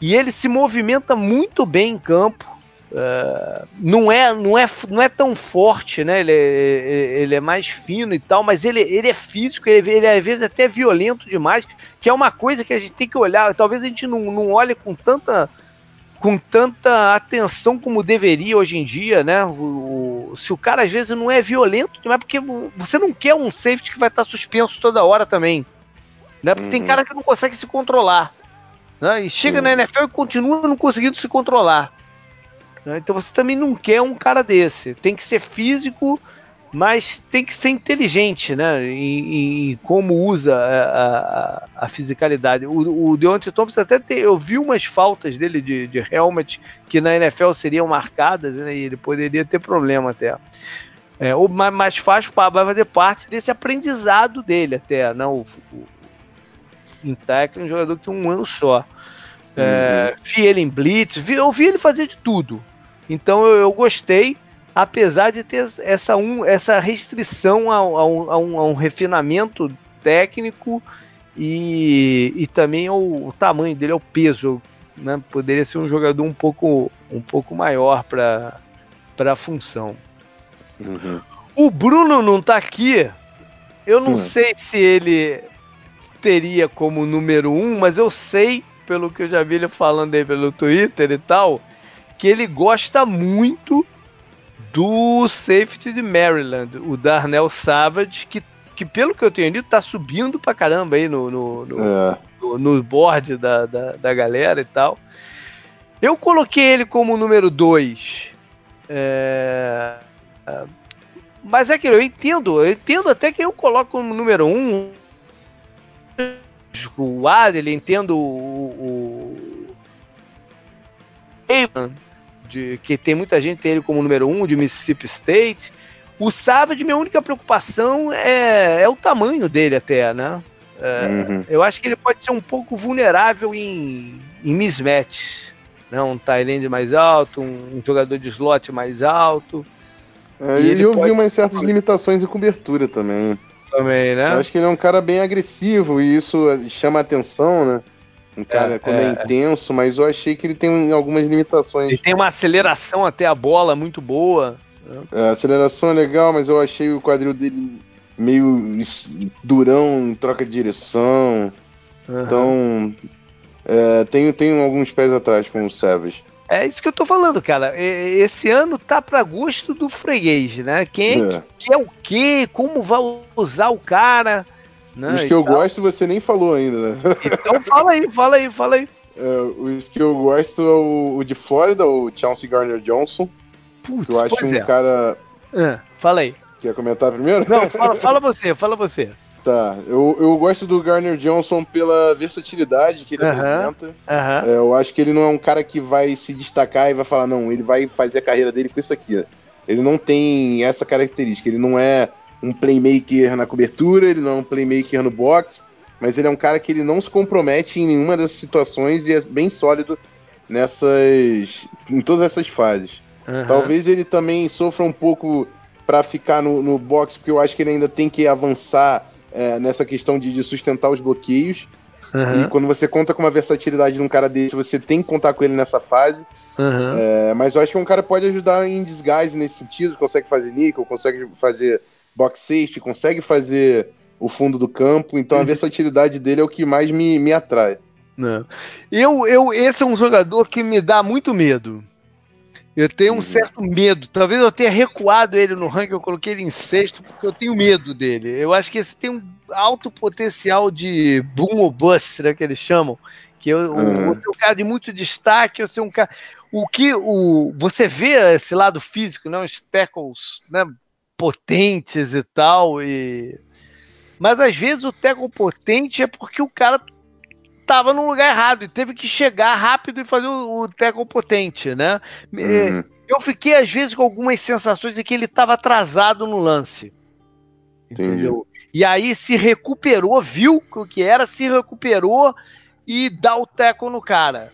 E ele se movimenta muito bem em campo. Uh, não, é, não, é, não é tão forte, né? Ele é, ele é mais fino e tal, mas ele, ele é físico, ele, ele é às vezes até violento demais, que é uma coisa que a gente tem que olhar. Talvez a gente não, não olhe com tanta com tanta atenção como deveria hoje em dia, né? O, o, se o cara às vezes não é violento, não é porque você não quer um safety que vai estar suspenso toda hora também. Né? Porque uhum. tem cara que não consegue se controlar. Né? E chega uhum. na NFL e continua não conseguindo se controlar. Né? Então você também não quer um cara desse. Tem que ser físico mas tem que ser inteligente, né? Em, como usa a, a, a, fisicalidade. O, o Deontay Thompson até tem, eu vi umas faltas dele de, de helmet que na NFL seriam marcadas, né? E ele poderia ter problema até. É, mas faz vai fazer parte desse aprendizado dele até? Né? O, o, em tackle, um jogador que tem um ano só. É, uhum. Vi ele em blitz, vi, eu vi ele fazer de tudo. Então eu, eu gostei apesar de ter essa, um, essa restrição a, a, um, a, um, a um refinamento técnico e, e também o, o, tamanho dele, o peso. Né? Poderia ser um jogador um pouco, um pouco maior para a função. Uhum. O Bruno não está aqui. Eu não uhum. sei se ele teria como número um, mas eu sei, pelo que eu já vi ele falando aí pelo Twitter e tal, que ele gosta muito do safety de Maryland, o Darnell Savage, que, que pelo que eu tenho dito, tá subindo pra caramba aí no, no, no, é. no, no board da, da, da, galera e tal. Eu coloquei ele como número 2. É... Mas é que eu entendo, eu entendo até que eu coloco como número 1 um, o Adel, entendo o, o de, que tem muita gente tem ele como número um de Mississippi State. O Savage, minha única preocupação é, é o tamanho dele até, né? É, uhum. Eu acho que ele pode ser um pouco vulnerável em, em mismatch. Né? Um Tyrande mais alto, um, um, jogador de slot mais alto. É, e, eu pode... vi umas certas limitações de cobertura também. Também, né? Eu acho que ele é um cara bem agressivo e isso chama atenção, né? Um cara é, quando é, é, intenso, mas eu achei que ele tem algumas limitações. Ele tem uma aceleração até a bola muito boa. É, a aceleração é legal, mas eu achei o quadril dele meio durão em troca de direção. Uhum. Então, é, tenho, tenho alguns pés atrás com o Savage. É isso que eu tô falando, cara. Esse ano tá para gosto do freguês, né? Quem é, é. que é o quê? Como vai usar o cara? Né? Os que eu tal. gosto você nem falou ainda, né? Então fala aí, fala aí, fala aí. É, os que eu gosto é o, o de Flórida, o Chauncey Garner Johnson. Putz, eu acho um é. cara. Ah, fala aí. Quer comentar primeiro? Não, fala, fala você, fala você. Tá, eu, eu gosto do Garner Johnson pela versatilidade que ele uh -huh, apresenta. Uh -huh. é, eu acho que ele não é um cara que vai se destacar e vai falar, não, ele vai fazer a carreira dele com isso aqui. Ele não tem essa característica, ele não é um playmaker na cobertura, ele não é um playmaker no box, mas ele é um cara que ele não se compromete em nenhuma dessas situações e é bem sólido nessas. em todas essas fases. Uhum. Talvez ele também sofra um pouco para ficar no, no box, porque eu acho que ele ainda tem que avançar é, nessa questão de, de, sustentar os bloqueios. Uhum. E quando você conta com uma versatilidade num cara desse, você tem que contar com ele nessa fase. Uhum. É, mas eu acho que um cara pode ajudar em desguise nesse sentido, consegue fazer nickel, consegue fazer box safety, consegue fazer o fundo do campo, então a uhum. versatilidade dele é o que mais me, me atrai. É. Eu, eu, esse é um jogador que me dá muito medo. Eu tenho um uhum. certo medo. Talvez eu tenha recuado ele no ranking, eu coloquei ele em sexto, porque eu tenho medo dele. Eu acho que esse tem um alto potencial de boom ou bust, né, que eles chamam. Que eu, uhum. eu, eu um cara de muito destaque, eu ser um cara. O que o, você vê esse lado físico, né, os tackles né, potentes e tal, e... mas às vezes o tackle potente é porque o cara estava no lugar errado e teve que chegar rápido e fazer o, o tackle potente, né? É, uhum. Eu fiquei, às vezes, com algumas sensações de que ele estava atrasado no lance. Entendeu? E aí se recuperou, viu o que era, se recuperou e dá o tackle no cara.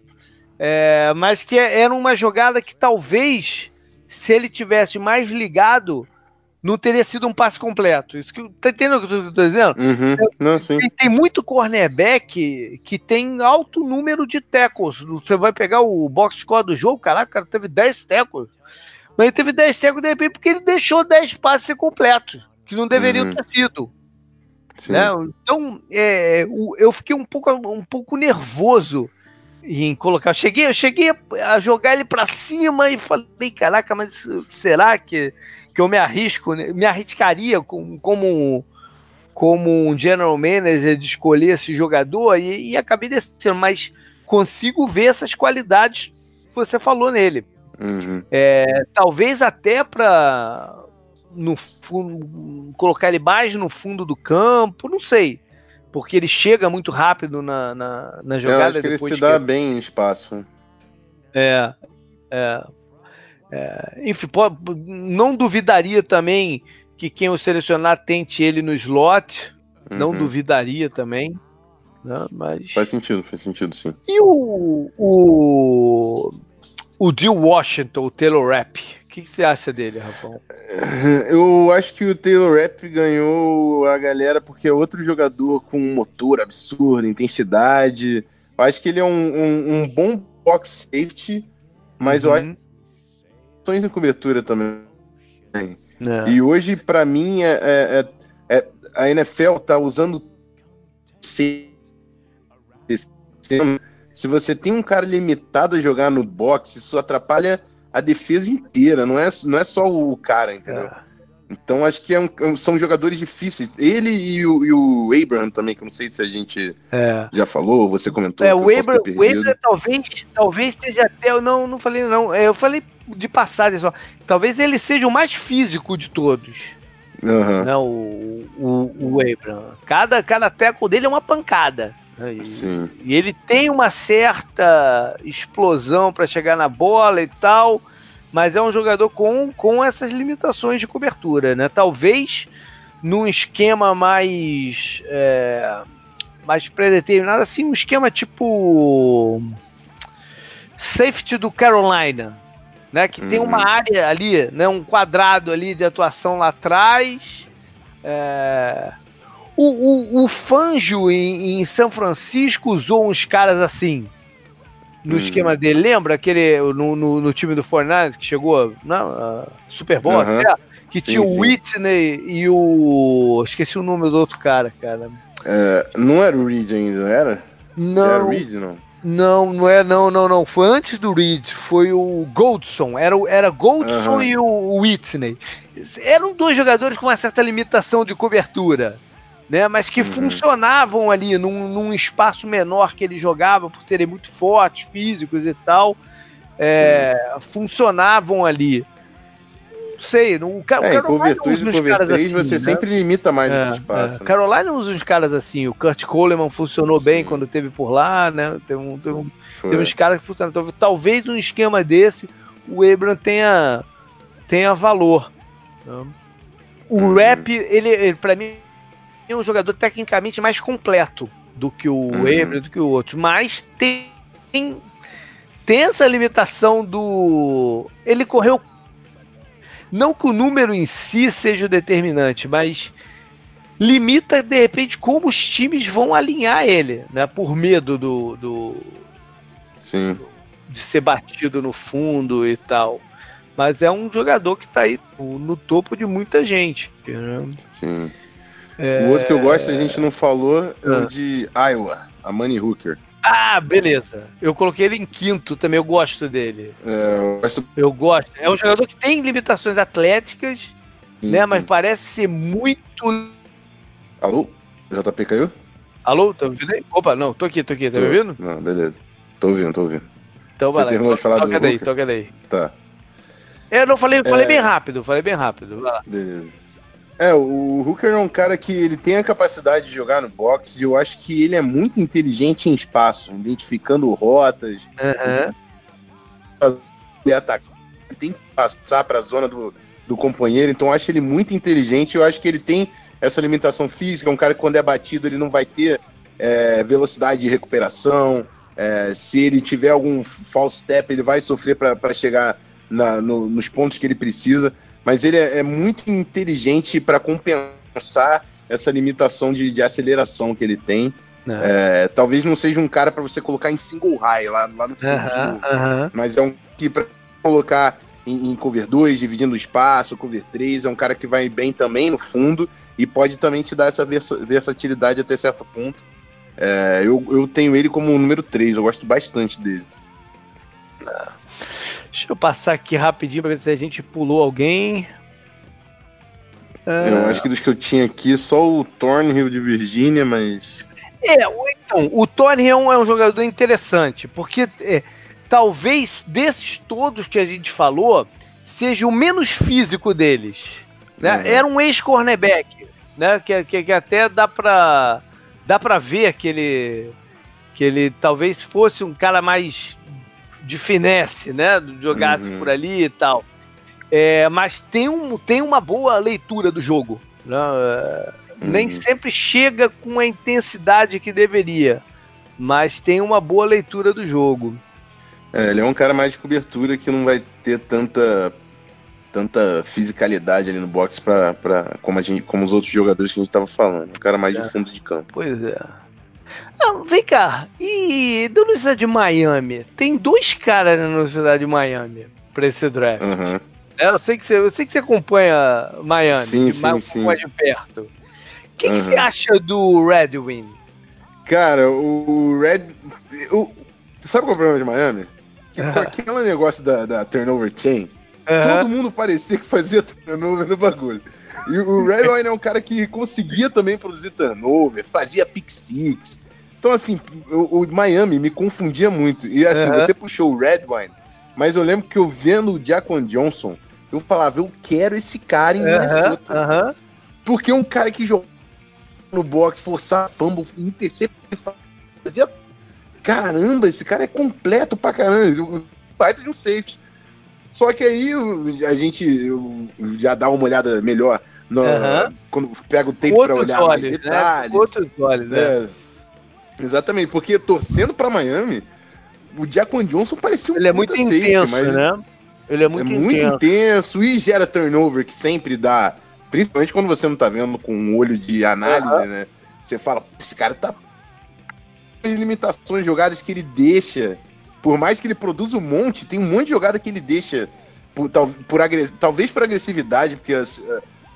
É, mas que era uma jogada que talvez, se ele tivesse mais ligado, não teria sido um passe completo. Isso que, tá entendendo o que eu tô dizendo? Uhum. Não, tem, tem, muito cornerback que tem alto número de tackles. Você vai pegar o box score do jogo, caraca, o cara teve 10 tackles. Mas ele teve 10 tackles de repente porque ele deixou 10 passes completos, que não deveriam uhum. ter sido. Né? Então, é, eu fiquei um pouco, um pouco nervoso em colocar. Eu cheguei, eu cheguei a jogar ele para cima e falei, caraca, mas será que que eu me arrisco, né, me arriscaria como, como, como um general manager de escolher esse jogador e, e acabei descendo, mas consigo ver essas qualidades que você falou nele. Uhum. É, talvez até para no fundo, colocar ele mais no fundo do campo, não sei. Porque ele chega muito rápido na, na, na jogada. Eu acho que ele se dá bem em espaço. É, é. É, enfim, pode, não duvidaria também que quem o selecionar tente ele no slot. Uhum. Não duvidaria também. Né? Mas... Faz sentido, faz sentido, sim. E o. O, o Jill Washington, o Taylor Rapp. O que, que, você acha dele, Rafael? Eu acho que o Taylor Rapp ganhou a galera porque é outro jogador com um motor absurdo, intensidade. Eu acho que ele é um, um, um bom box safety, mas uhum. eu acho de cobertura também. É. E hoje, para mim, é, é, é, é a NFL tá usando se você tem um cara limitado a jogar no boxe, isso atrapalha a defesa inteira, não é, não é só o cara, entendeu? É. Então acho que é um, são jogadores difíceis. Ele e o, e o, Abraham também, que eu não sei se a gente é. já falou, você comentou. É, o Abraham, o Abraham talvez, talvez esteja até. Eu não, não falei, não. Eu falei de passagem só. Talvez ele seja o mais físico de todos. Uhum. Né, o, o, o Abraham. Cada, cada teco dele é uma pancada. E, Sim. e ele tem uma certa explosão para chegar na bola e tal, mas é um jogador com, com essas limitações de cobertura. Né? Talvez num esquema mais. É, mais predeterminado, assim, um esquema tipo. Safety do Carolina né? Que uhum. tem uma uhum. área ali, né? Um quadrado ali de atuação lá atrás. É... O, o, o Fangio em, em, São Francisco usou uns caras assim no uhum. esquema dele. Lembra aquele no, no, no time do Fortnite que chegou na uh, Super Bowl uhum. até, que sim, tinha o Whitney e o esqueci o nome do outro cara, cara. É, não era o Reed ainda, não era? Não. Era o Reed, não? Não, não é, não, não, não. Foi antes do Reed, foi o Goldson. Era, era Goldson uhum. e o Whitney. Eram dois jogadores com uma certa limitação de cobertura, né? Mas que uhum. funcionavam ali num, num, espaço menor que eles jogavam, por serem muito fortes, físicos e tal. É, funcionavam ali sei. Não, o, é, o Carolina usa uns caras assim, você né? sempre limita mais é, esse espaço. É. Né? Carolina usa uns caras assim. O Kurt Coleman funcionou Sim. bem quando teve por lá, né? Tem, um, tem, um, tem uns caras que funcionam. Então, talvez um esquema desse o Abram tenha, tenha valor. Né? O uhum. Rap, ele, ele para mim, é um jogador tecnicamente mais completo do que o uhum. Abram, do que o outro. Mas tem, tem essa limitação do. Ele correu não que o número em si seja o determinante, mas limita de repente como os times vão alinhar ele, né? Por medo do, do Sim. de ser batido no fundo e tal. Mas é um jogador que está aí no topo de muita gente. Né? Sim. É... O outro que eu gosto, a gente não falou, é o ah. de Iowa, a Money Hooker. Ah, beleza. Eu coloquei ele em quinto também, eu gosto dele. É, eu gosto. Eu gosto. É um jogador que tem limitações atléticas, uhum. né? Mas parece ser muito. Alô? JP caiu? Alô, tá ouvindo aí? Opa, não, tô aqui, tô aqui, tá tô. me ouvindo? Não, beleza. Tô ouvindo, tô ouvindo. Então Você vai lá. terminou de falar toca daí, toca daí. Tá. Eu não falei, falei é... bem rápido, falei bem rápido. Vai lá. Beleza. É, o Hooker é um cara que ele tem a capacidade de jogar no boxe e eu acho que ele é muito inteligente em espaço, identificando rotas. Uhum. Ele ataca, ele tem que passar para a zona do, do companheiro, então eu acho ele muito inteligente. Eu acho que ele tem essa limitação física. É um cara que quando é batido ele não vai ter é, velocidade de recuperação. É, se ele tiver algum false step, ele vai sofrer para chegar na, no, nos pontos que ele precisa mas ele é, é muito inteligente para compensar essa limitação de, de, aceleração que ele tem. É. É, talvez não seja um cara para você colocar em single high lá, lá no fundo, uh -huh, uh -huh. mas é um que para colocar em, em, cover 2, dividindo o espaço, cover 3, é um cara que vai bem também no fundo e pode também te dar essa vers versatilidade até certo ponto. É, eu, eu tenho ele como número 3, eu gosto bastante dele. Deixa eu passar aqui rapidinho para ver se a gente pulou alguém. Eu acho que dos que eu tinha aqui, só o Thornhill de Virgínia, mas. É, então, o Thornhill é um jogador interessante, porque é, talvez desses todos que a gente falou, seja o menos físico deles. Né? Uhum. Era um ex-cornerback, né? Que, que, que, até dá pra, dá pra ver que ele, que ele talvez fosse um cara mais de finesse, né? Jogasse uhum. por ali e tal. É, mas tem, um, tem uma boa leitura do jogo. Né? Uhum. Nem sempre chega com a intensidade que deveria, mas tem uma boa leitura do jogo. É, ele é um cara mais de cobertura que não vai ter tanta tanta fisicalidade ali no box para como, a gente, como os outros jogadores que a gente estava falando. Um cara mais é. de fundo de campo. Pois é. Não, vem cá. E da Universidade de Miami? Tem dois caras na Universidade de Miami pra esse draft. Uhum. Eu, sei que você, eu sei que você acompanha Miami, sim, sim, sim. mais de perto. O que, uhum. que, você acha do Redwin? Cara, o Red. O, sabe qual é o problema de Miami? Que com aquele negócio da, da turnover chain, todo mundo parecia que fazia turnover no bagulho. E o Redwine é um cara que conseguia também produzir turnover, fazia pick six, então, assim, o, o, Miami me confundia muito. E assim, uhum. você puxou o Redwine, mas eu lembro que eu vendo o Jaquan Johnson, eu falava, eu quero esse cara em Minnesota. Uhum. Porque é um cara que jogou no box, forçar fumble, interceptar, fazia. Caramba, esse cara é completo pra caramba. Baita de um safety. Só que aí a gente já dá uma olhada melhor no, uhum. quando pega o tempo para olhar olhos, mais né? detalhes. Né? Outros olhos, é. Exatamente, porque torcendo para Miami, o Jaquan Johnson parecia um Ele é muito safe, intenso, mas né? Ele é muito, é muito intenso. intenso. e gera turnover que sempre dá, principalmente quando você não tá vendo com um olho de análise, uhum. né? Você fala, esse cara tá limitações, jogadas que ele deixa. Por mais que ele produza um monte, tem um monte de jogada que ele deixa por, tal, por talvez por agressividade, porque as,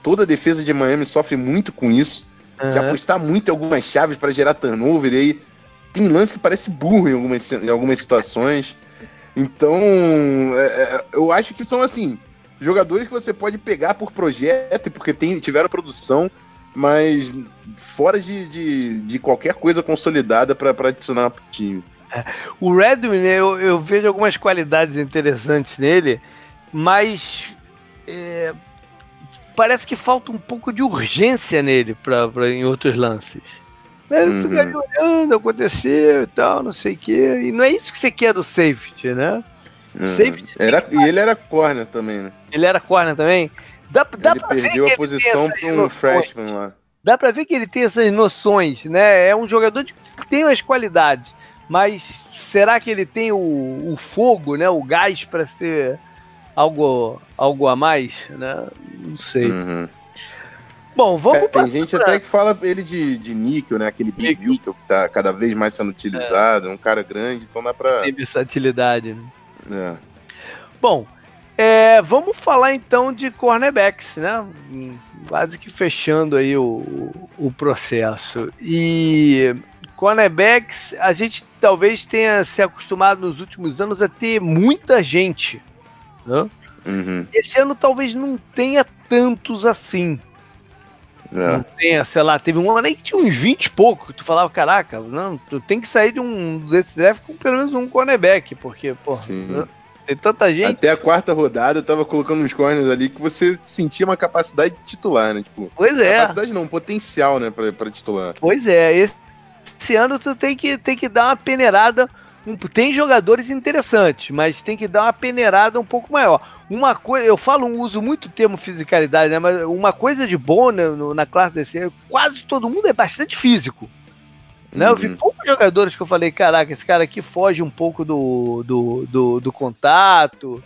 toda a defesa de Miami sofre muito com isso uhum. de apostar muito em algumas chaves para gerar turnover. E aí tem lance que parece burro em algumas, em algumas situações. Então, é, é, eu acho que são assim jogadores que você pode pegar por projeto, porque tem, tiveram produção, mas fora de, de, de qualquer coisa consolidada para adicionar pro time. É, o Redwin, eu, eu, vejo algumas qualidades interessantes nele, mas é, parece que falta um pouco de urgência nele pra, pra em outros lances. Né? Uhum. Fica ali olhando, aconteceu e tal, não sei o quê. E não é isso que você quer do safety, né? Uhum. Safety era, e ele era corner também, né? Ele era corner também? Dá, dá ele perdeu a posição para um freshman lá. Dá pra ver que ele tem essas noções, né? É um jogador que tem as qualidades, mas será que ele tem o, o fogo, né? O gás para ser algo, algo a mais, né? Não sei. Uhum. Bom, vamos é, Tem gente pra... até que fala ele de, de níquel, né? Aquele big níquel que tá cada vez mais sendo utilizado, é. um cara grande, então dá pra. Tem versatilidade, né? É. Bom, é, vamos falar então de cornerbacks, né? Quase que fechando aí o, o processo. E cornerbacks, a gente talvez tenha se acostumado nos últimos anos a ter muita gente. Né? Uhum. Esse ano talvez não tenha tantos assim. É. Não tenha, sei lá, teve um ano aí que tinha uns 20 e pouco, tu falava, caraca, não, tu tem que sair de um desse draft com pelo menos um cornerback, porque, pô, né? tem tanta gente. Até a quarta rodada eu tava colocando uns corners ali que você sentia uma capacidade de titular, né? Tipo, pois é. Capacidade não, potencial, né, pra, pra titular. Pois é, esse, esse ano tu tem que, tem que dar uma peneirada tem jogadores interessantes, mas tem que dar uma peneirada um pouco maior. Uma coisa, eu falo, uso muito o termo fisicalidade, né? Mas uma coisa de bom né, na classe DC, quase todo mundo é bastante físico. Né? Uhum. Eu vi uhum. poucos jogadores que eu falei, caraca, esse cara aqui foge um pouco do, do, do, do contato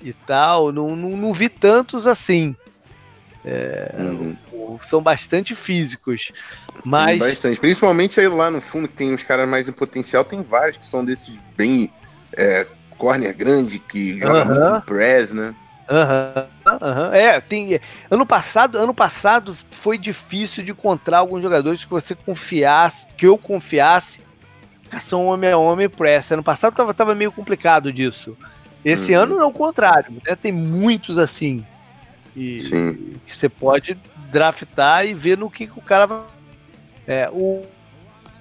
e tal. Não, não, não, vi tantos assim. É, uhum. São bastante físicos. Mas... Bastante. Principalmente aí lá no fundo, que tem os caras mais em potencial, tem vários que são desses bem é, corner grande, que joga muito em press, né? Aham, uhum, É, tem. Ano passado, ano passado foi difícil de encontrar alguns jogadores que você confiasse, que eu confiasse, que são homem a homem press. Ano passado tava, tava meio complicado disso. Esse uhum. ano não é o contrário, né? Tem muitos assim. E, Sim. que você pode draftar e ver no que, que o cara vai é, o,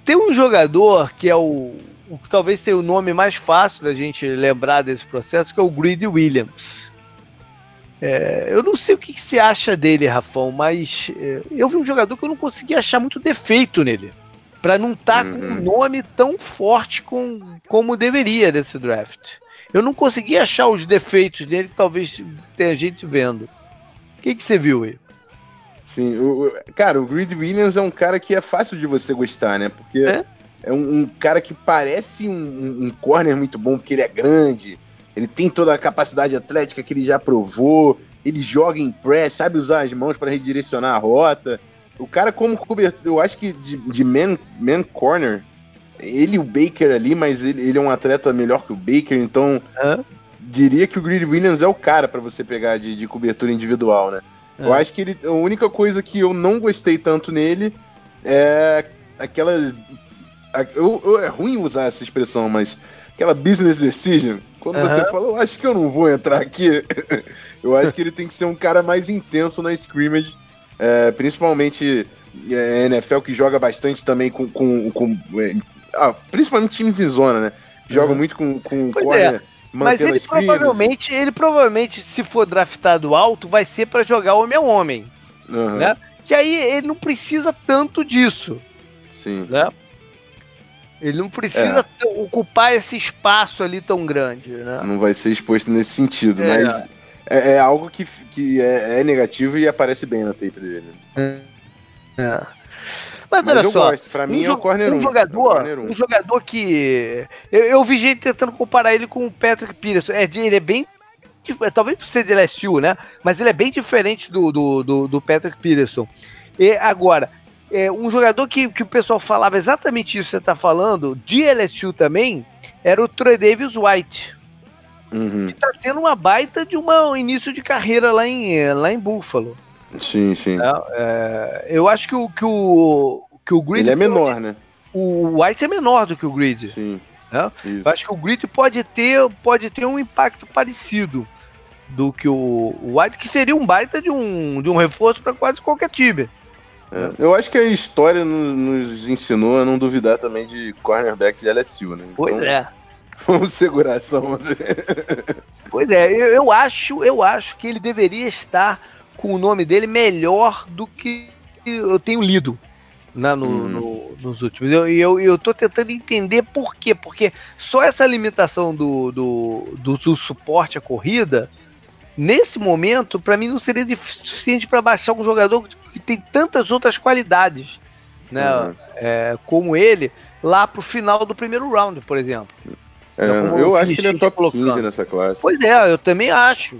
tem um jogador que é o, o que talvez tenha o nome mais fácil da gente lembrar desse processo, que é o Greedy Williams. É, eu não sei o que, que você acha dele, Rafão, mas é, eu vi um jogador que eu não consegui achar muito defeito nele. para não estar tá uhum. com um nome tão forte com, como deveria desse draft. Eu não consegui achar os defeitos dele talvez tenha gente vendo. O que, que você viu aí? Sim, o, cara, o Greed Williams é um cara que é fácil de você gostar, né? Porque é, é um, um, cara que parece um, um, corner muito bom, porque ele é grande, ele tem toda a capacidade atlética que ele já provou, ele joga em press, sabe usar as mãos para redirecionar a rota. O cara, como cobertor, eu acho que de, de man, man corner, ele e o Baker ali, mas ele, ele é um atleta melhor que o Baker, então é. Diria que o Greed Williams é o cara para você pegar de, de cobertura individual, né? É. Eu acho que ele, a única coisa que eu não gostei tanto nele é aquela. Eu, eu, é ruim usar essa expressão, mas aquela business decision. Quando uhum. você fala, eu acho que eu não vou entrar aqui, eu acho que ele tem que ser um cara mais intenso na scrimmage, é, principalmente é, NFL que joga bastante também com. com, com é, ah, principalmente times em zona, né? Joga uhum. muito com, com corner. É. Mas ele provavelmente, ele provavelmente, se for draftado alto, vai ser para jogar homem a homem. Uhum. Né? Que aí ele não precisa tanto disso. Sim. Né? Ele não precisa é. ocupar esse espaço ali tão grande. Né? Não vai ser exposto nesse sentido, é. mas é, é, algo que, que é, é, negativo e aparece bem na tape dele. É. Mas, Mas olha só, gosto. Pra mim um, é o corner um jogador, é um jogador que eu, eu, vi gente tentando comparar ele com o Patrick Peterson. É, ele é bem talvez por ser de LSU, né? Mas ele é bem diferente do, do, do, do Patrick Peterson. E agora, é, um jogador que, que o pessoal falava exatamente isso que você está falando, de LSU também, era o Troy Davis White. Uhum. Que tá tendo uma baita de um início de carreira lá em, lá em Buffalo. Sim, sim. É, é, eu acho que o, que o, que o Green Ele é menor, né? o White é menor do que o Grid. Sim. Né? Eu acho que o Grid pode ter, pode ter um impacto parecido do que o, o White, que seria um baita de um, de um reforço para quase qualquer time. É, eu acho que a história nos ensinou a não duvidar também de cornerbacks de LSU, né? Então, pois é. Vamos segurar essa onda. pois é, eu, eu, acho, eu acho que ele deveria estar com o nome dele melhor do que eu tenho lido né, no, uhum. no, nos últimos. E eu, eu, eu tô tentando entender por quê. Porque só essa limitação do, do, do, do suporte à corrida, nesse momento, para mim não seria suficiente para baixar um jogador que tem tantas outras qualidades, né? Uhum. É, como ele, lá pro final do primeiro round, por exemplo. É, então, eu acho que ele é top colocando. 15 nessa classe. Pois é, eu também acho.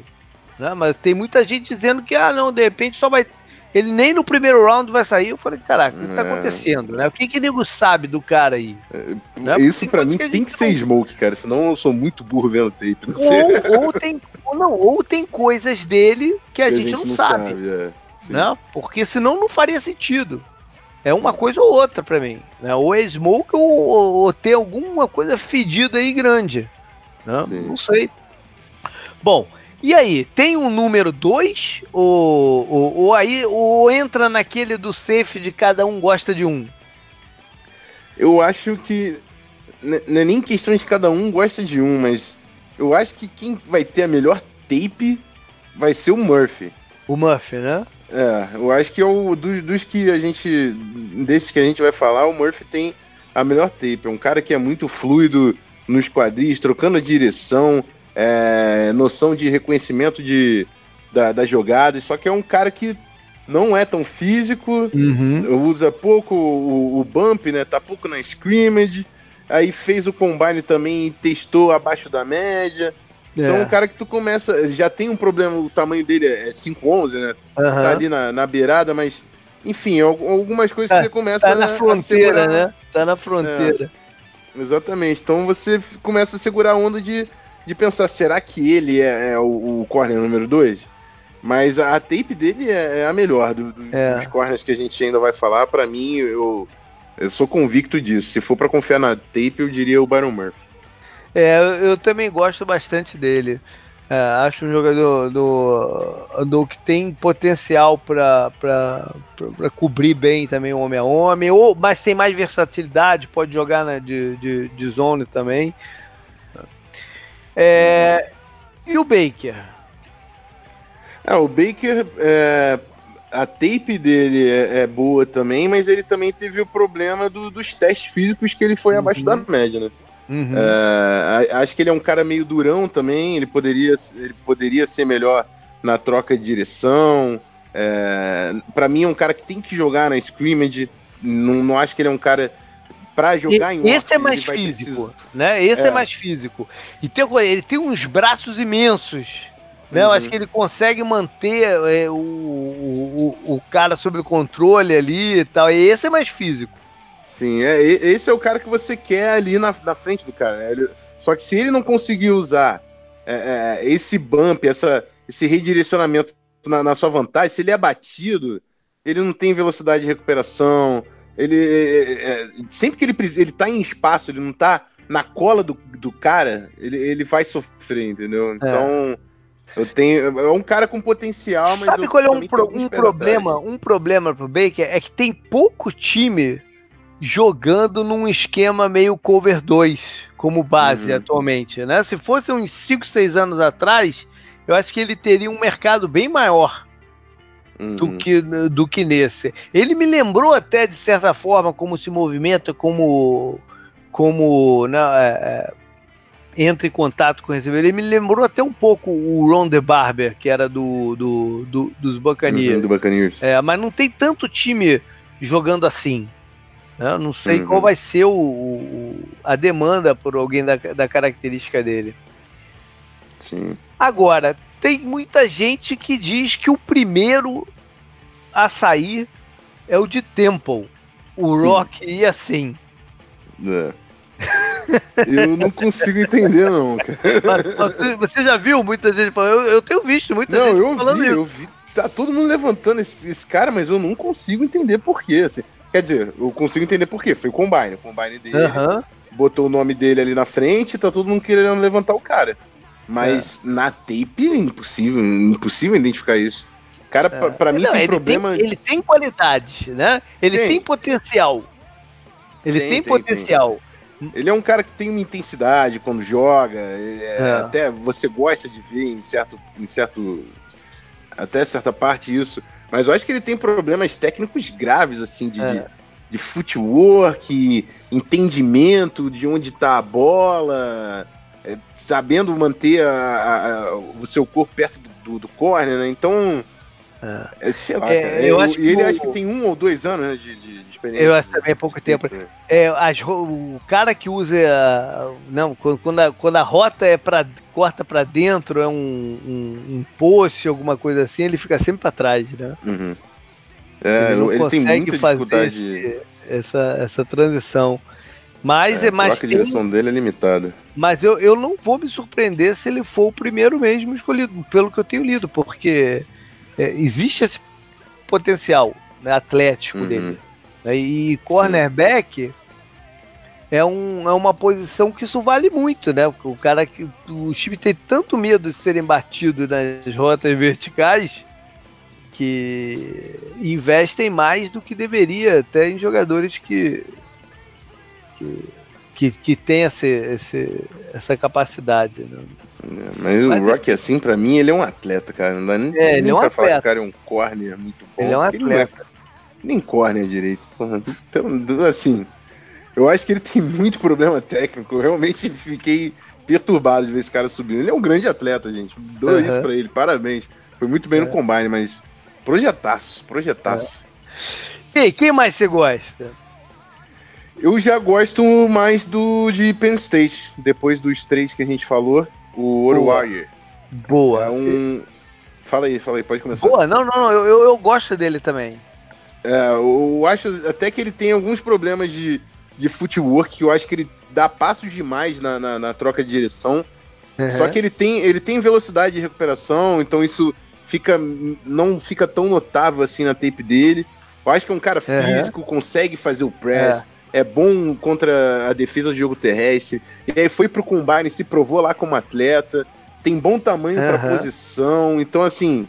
Né? Mas tem muita gente dizendo que, ah, não, de repente só vai. Ele nem no primeiro round vai sair. Eu falei, caraca, o que tá é. acontecendo, né? O que que nego sabe do cara aí? É, né? Isso para mim que tem que ser não... smoke, cara. Senão eu sou muito burro vendo tape. Ou, ou, tem, ou, não, ou tem coisas dele que a, que gente, a gente, não, não sabe. sabe é. Né? Porque senão não faria sentido. É uma coisa ou outra para mim. Né? Ou é smoke ou, ou, ou ter alguma coisa fedida aí grande. Né? Não sei. Bom, e aí, tem um número 2? Ou, ou, ou, aí ou entra naquele do safe de cada um gosta de um? Eu acho que. Não é nem questão de cada um gosta de um, mas eu acho que quem vai ter a melhor tape vai ser o Murphy. O Murphy, né? É, eu acho que é o dos, dos, que a gente. Desses que a gente vai falar, o Murphy tem a melhor tape. É um cara que é muito fluido nos quadris, trocando a direção, é, noção de reconhecimento de, da, das jogadas. Só que é um cara que não é tão físico, uhum. usa pouco o, o, bump, né? Tá pouco na scrimmage. Aí fez o combine também e testou abaixo da média. Então, é um cara que tu começa. Já tem um problema, o tamanho dele é 5'11, né? Uhum. Tá ali na, na beirada, mas. Enfim, algumas coisas tá, você começa tá na a, fronteira, a né? Tá na fronteira. É, exatamente. Então você começa a segurar a onda de, de pensar, será que ele é, é o, o corner número 2? Mas a, a, tape dele é, é a melhor do, do, é. dos corners que a gente ainda vai falar. Para mim, eu, eu sou convicto disso. Se for para confiar na tape, eu diria o Byron Murphy. É, eu, também gosto bastante dele. É, acho um jogador do, do que tem potencial para cobrir bem também o homem a homem, ou, mas tem mais versatilidade, pode jogar né, de, de, de zone também. É, e o Baker? É, o Baker, é, a tape dele é, é, boa também, mas ele também teve o problema do, dos testes físicos que ele foi uhum. abaixo da média, né? Uhum. É, acho que ele é um cara meio durão também. Ele poderia, ele poderia ser melhor na troca de direção. É, para mim é um cara que tem que jogar na scrimmage. Não, não acho que ele é um cara para jogar e, em Esse é mais físico, né? Esse é. é. mais físico. E tem, ele tem uns braços imensos. Né? Uhum. Eu acho uhum. que ele consegue manter é, o, o, o, cara sob controle ali e tal. E esse é mais físico. Sim, é, esse é o cara que você quer ali na, na frente do cara. Né? Ele, só que se ele não conseguir usar é, é, esse bump, essa, esse redirecionamento na, na, sua vantagem, se ele é batido, ele não tem velocidade de recuperação. Ele é, é sempre que ele ele tá em espaço, ele não tá na cola do, do cara, ele, ele vai sofrer, entendeu? É. Então eu tenho é um cara com potencial, mas sabe qual é um, pro, um problema? Um problema pro Baker é que tem pouco time jogando num esquema meio cover 2 como base uhum. atualmente, né? Se fosse uns 5, 6 anos atrás, eu acho que ele teria um mercado bem maior uhum. do, que, do que nesse. Ele me lembrou até, de certa forma, como se movimenta, como, como né, é, é, entra em contato com o recebedor. Ele me lembrou até um pouco o Ron The Barber, que era do, do, do dos Buccaneers. Do Buccaneers. É, mas não tem tanto time jogando assim. Eu não sei uhum. qual vai ser o, o, a demanda por alguém da, da característica dele. Sim. Agora, tem muita gente que diz que o primeiro a sair é o de Temple. O Rock hum. ia assim. É. Eu não consigo entender, não. Mas, você já viu muita gente falando? Eu, eu tenho visto muita não, gente eu falando vi, isso. Eu vi. Tá todo mundo levantando esse, esse, cara, mas eu não consigo entender por quê. Assim, Quer dizer, eu consigo entender por quê. Foi o combine. O combine dele uhum. botou o nome dele ali na frente tá todo mundo querendo levantar o cara. Mas é. na tape é impossível, impossível identificar isso. Cara, é. pra, pra mim Não, tem ele problema. Tem, ele tem qualidade, né? Ele tem, tem potencial. Ele tem, tem potencial. Ele é um cara que tem uma intensidade quando joga. É, é. Até você gosta de ver em certo, em certo. Até certa parte isso. Mas eu acho que ele tem problemas técnicos graves, assim, de, é. de, de footwork, entendimento de onde está a bola, é, sabendo manter a, a, o seu corpo perto do, do, do corner, né? Então, é. é sei lá, é, eu, eu acho e ele o... acho que tem um ou dois anos né, de, de, de experiência. Eu acho também é pouco tempo. É, as, o cara que usa. Não, quando a, quando a rota é para corta para dentro, é um, um, um post, alguma coisa assim, ele fica sempre para trás, né? Uhum. É, ele não ele consegue fazer esse, essa, essa transição. Mas é, é mais. A direção dele é limitada. Mas eu, eu não vou me surpreender se ele for o primeiro mesmo escolhido, pelo que eu tenho lido, porque é, existe esse potencial né, atlético uhum. dele. Né, e cornerback é, um, é uma posição que isso vale muito, né? O cara que. O time tem tanto medo de serem batidos nas rotas verticais que investem mais do que deveria até em jogadores que. Que que, que tem esse, esse, essa capacidade. Né? É, mas, mas, o Rock, assim, pra mim, ele é um atleta, cara. Não dá nem, é, ele é um atleta. falar que o cara é um corner muito bom. Ele é um atleta. É, nem corner direito. Então, assim, eu acho que ele tem muito problema técnico. Eu realmente fiquei perturbado de ver esse cara subindo. Ele é um grande atleta, gente. Dou uhum. isso pra ele, parabéns. Foi muito bem é. no combine, mas projetaço, projetaço. É. E aí, quem mais você gosta? Eu já gosto mais do de Penn State, depois dos três que a gente falou, o Ouro Warrior. Boa. É um... Fala aí, fala aí, pode começar. Boa, não, não, eu, eu, eu gosto dele também. É, eu acho até que ele tem alguns problemas de, de footwork, eu acho que ele dá passos demais na, na, na troca de direção. Uhum. Só que ele tem, ele tem velocidade de recuperação, então isso fica não fica tão notável assim na tape dele. Eu acho que é um cara físico, uhum. consegue fazer o press. É é bom contra a defesa do jogo terrestre. E aí foi pro combine, se provou lá como atleta, tem bom tamanho uhum. para posição. Então, assim,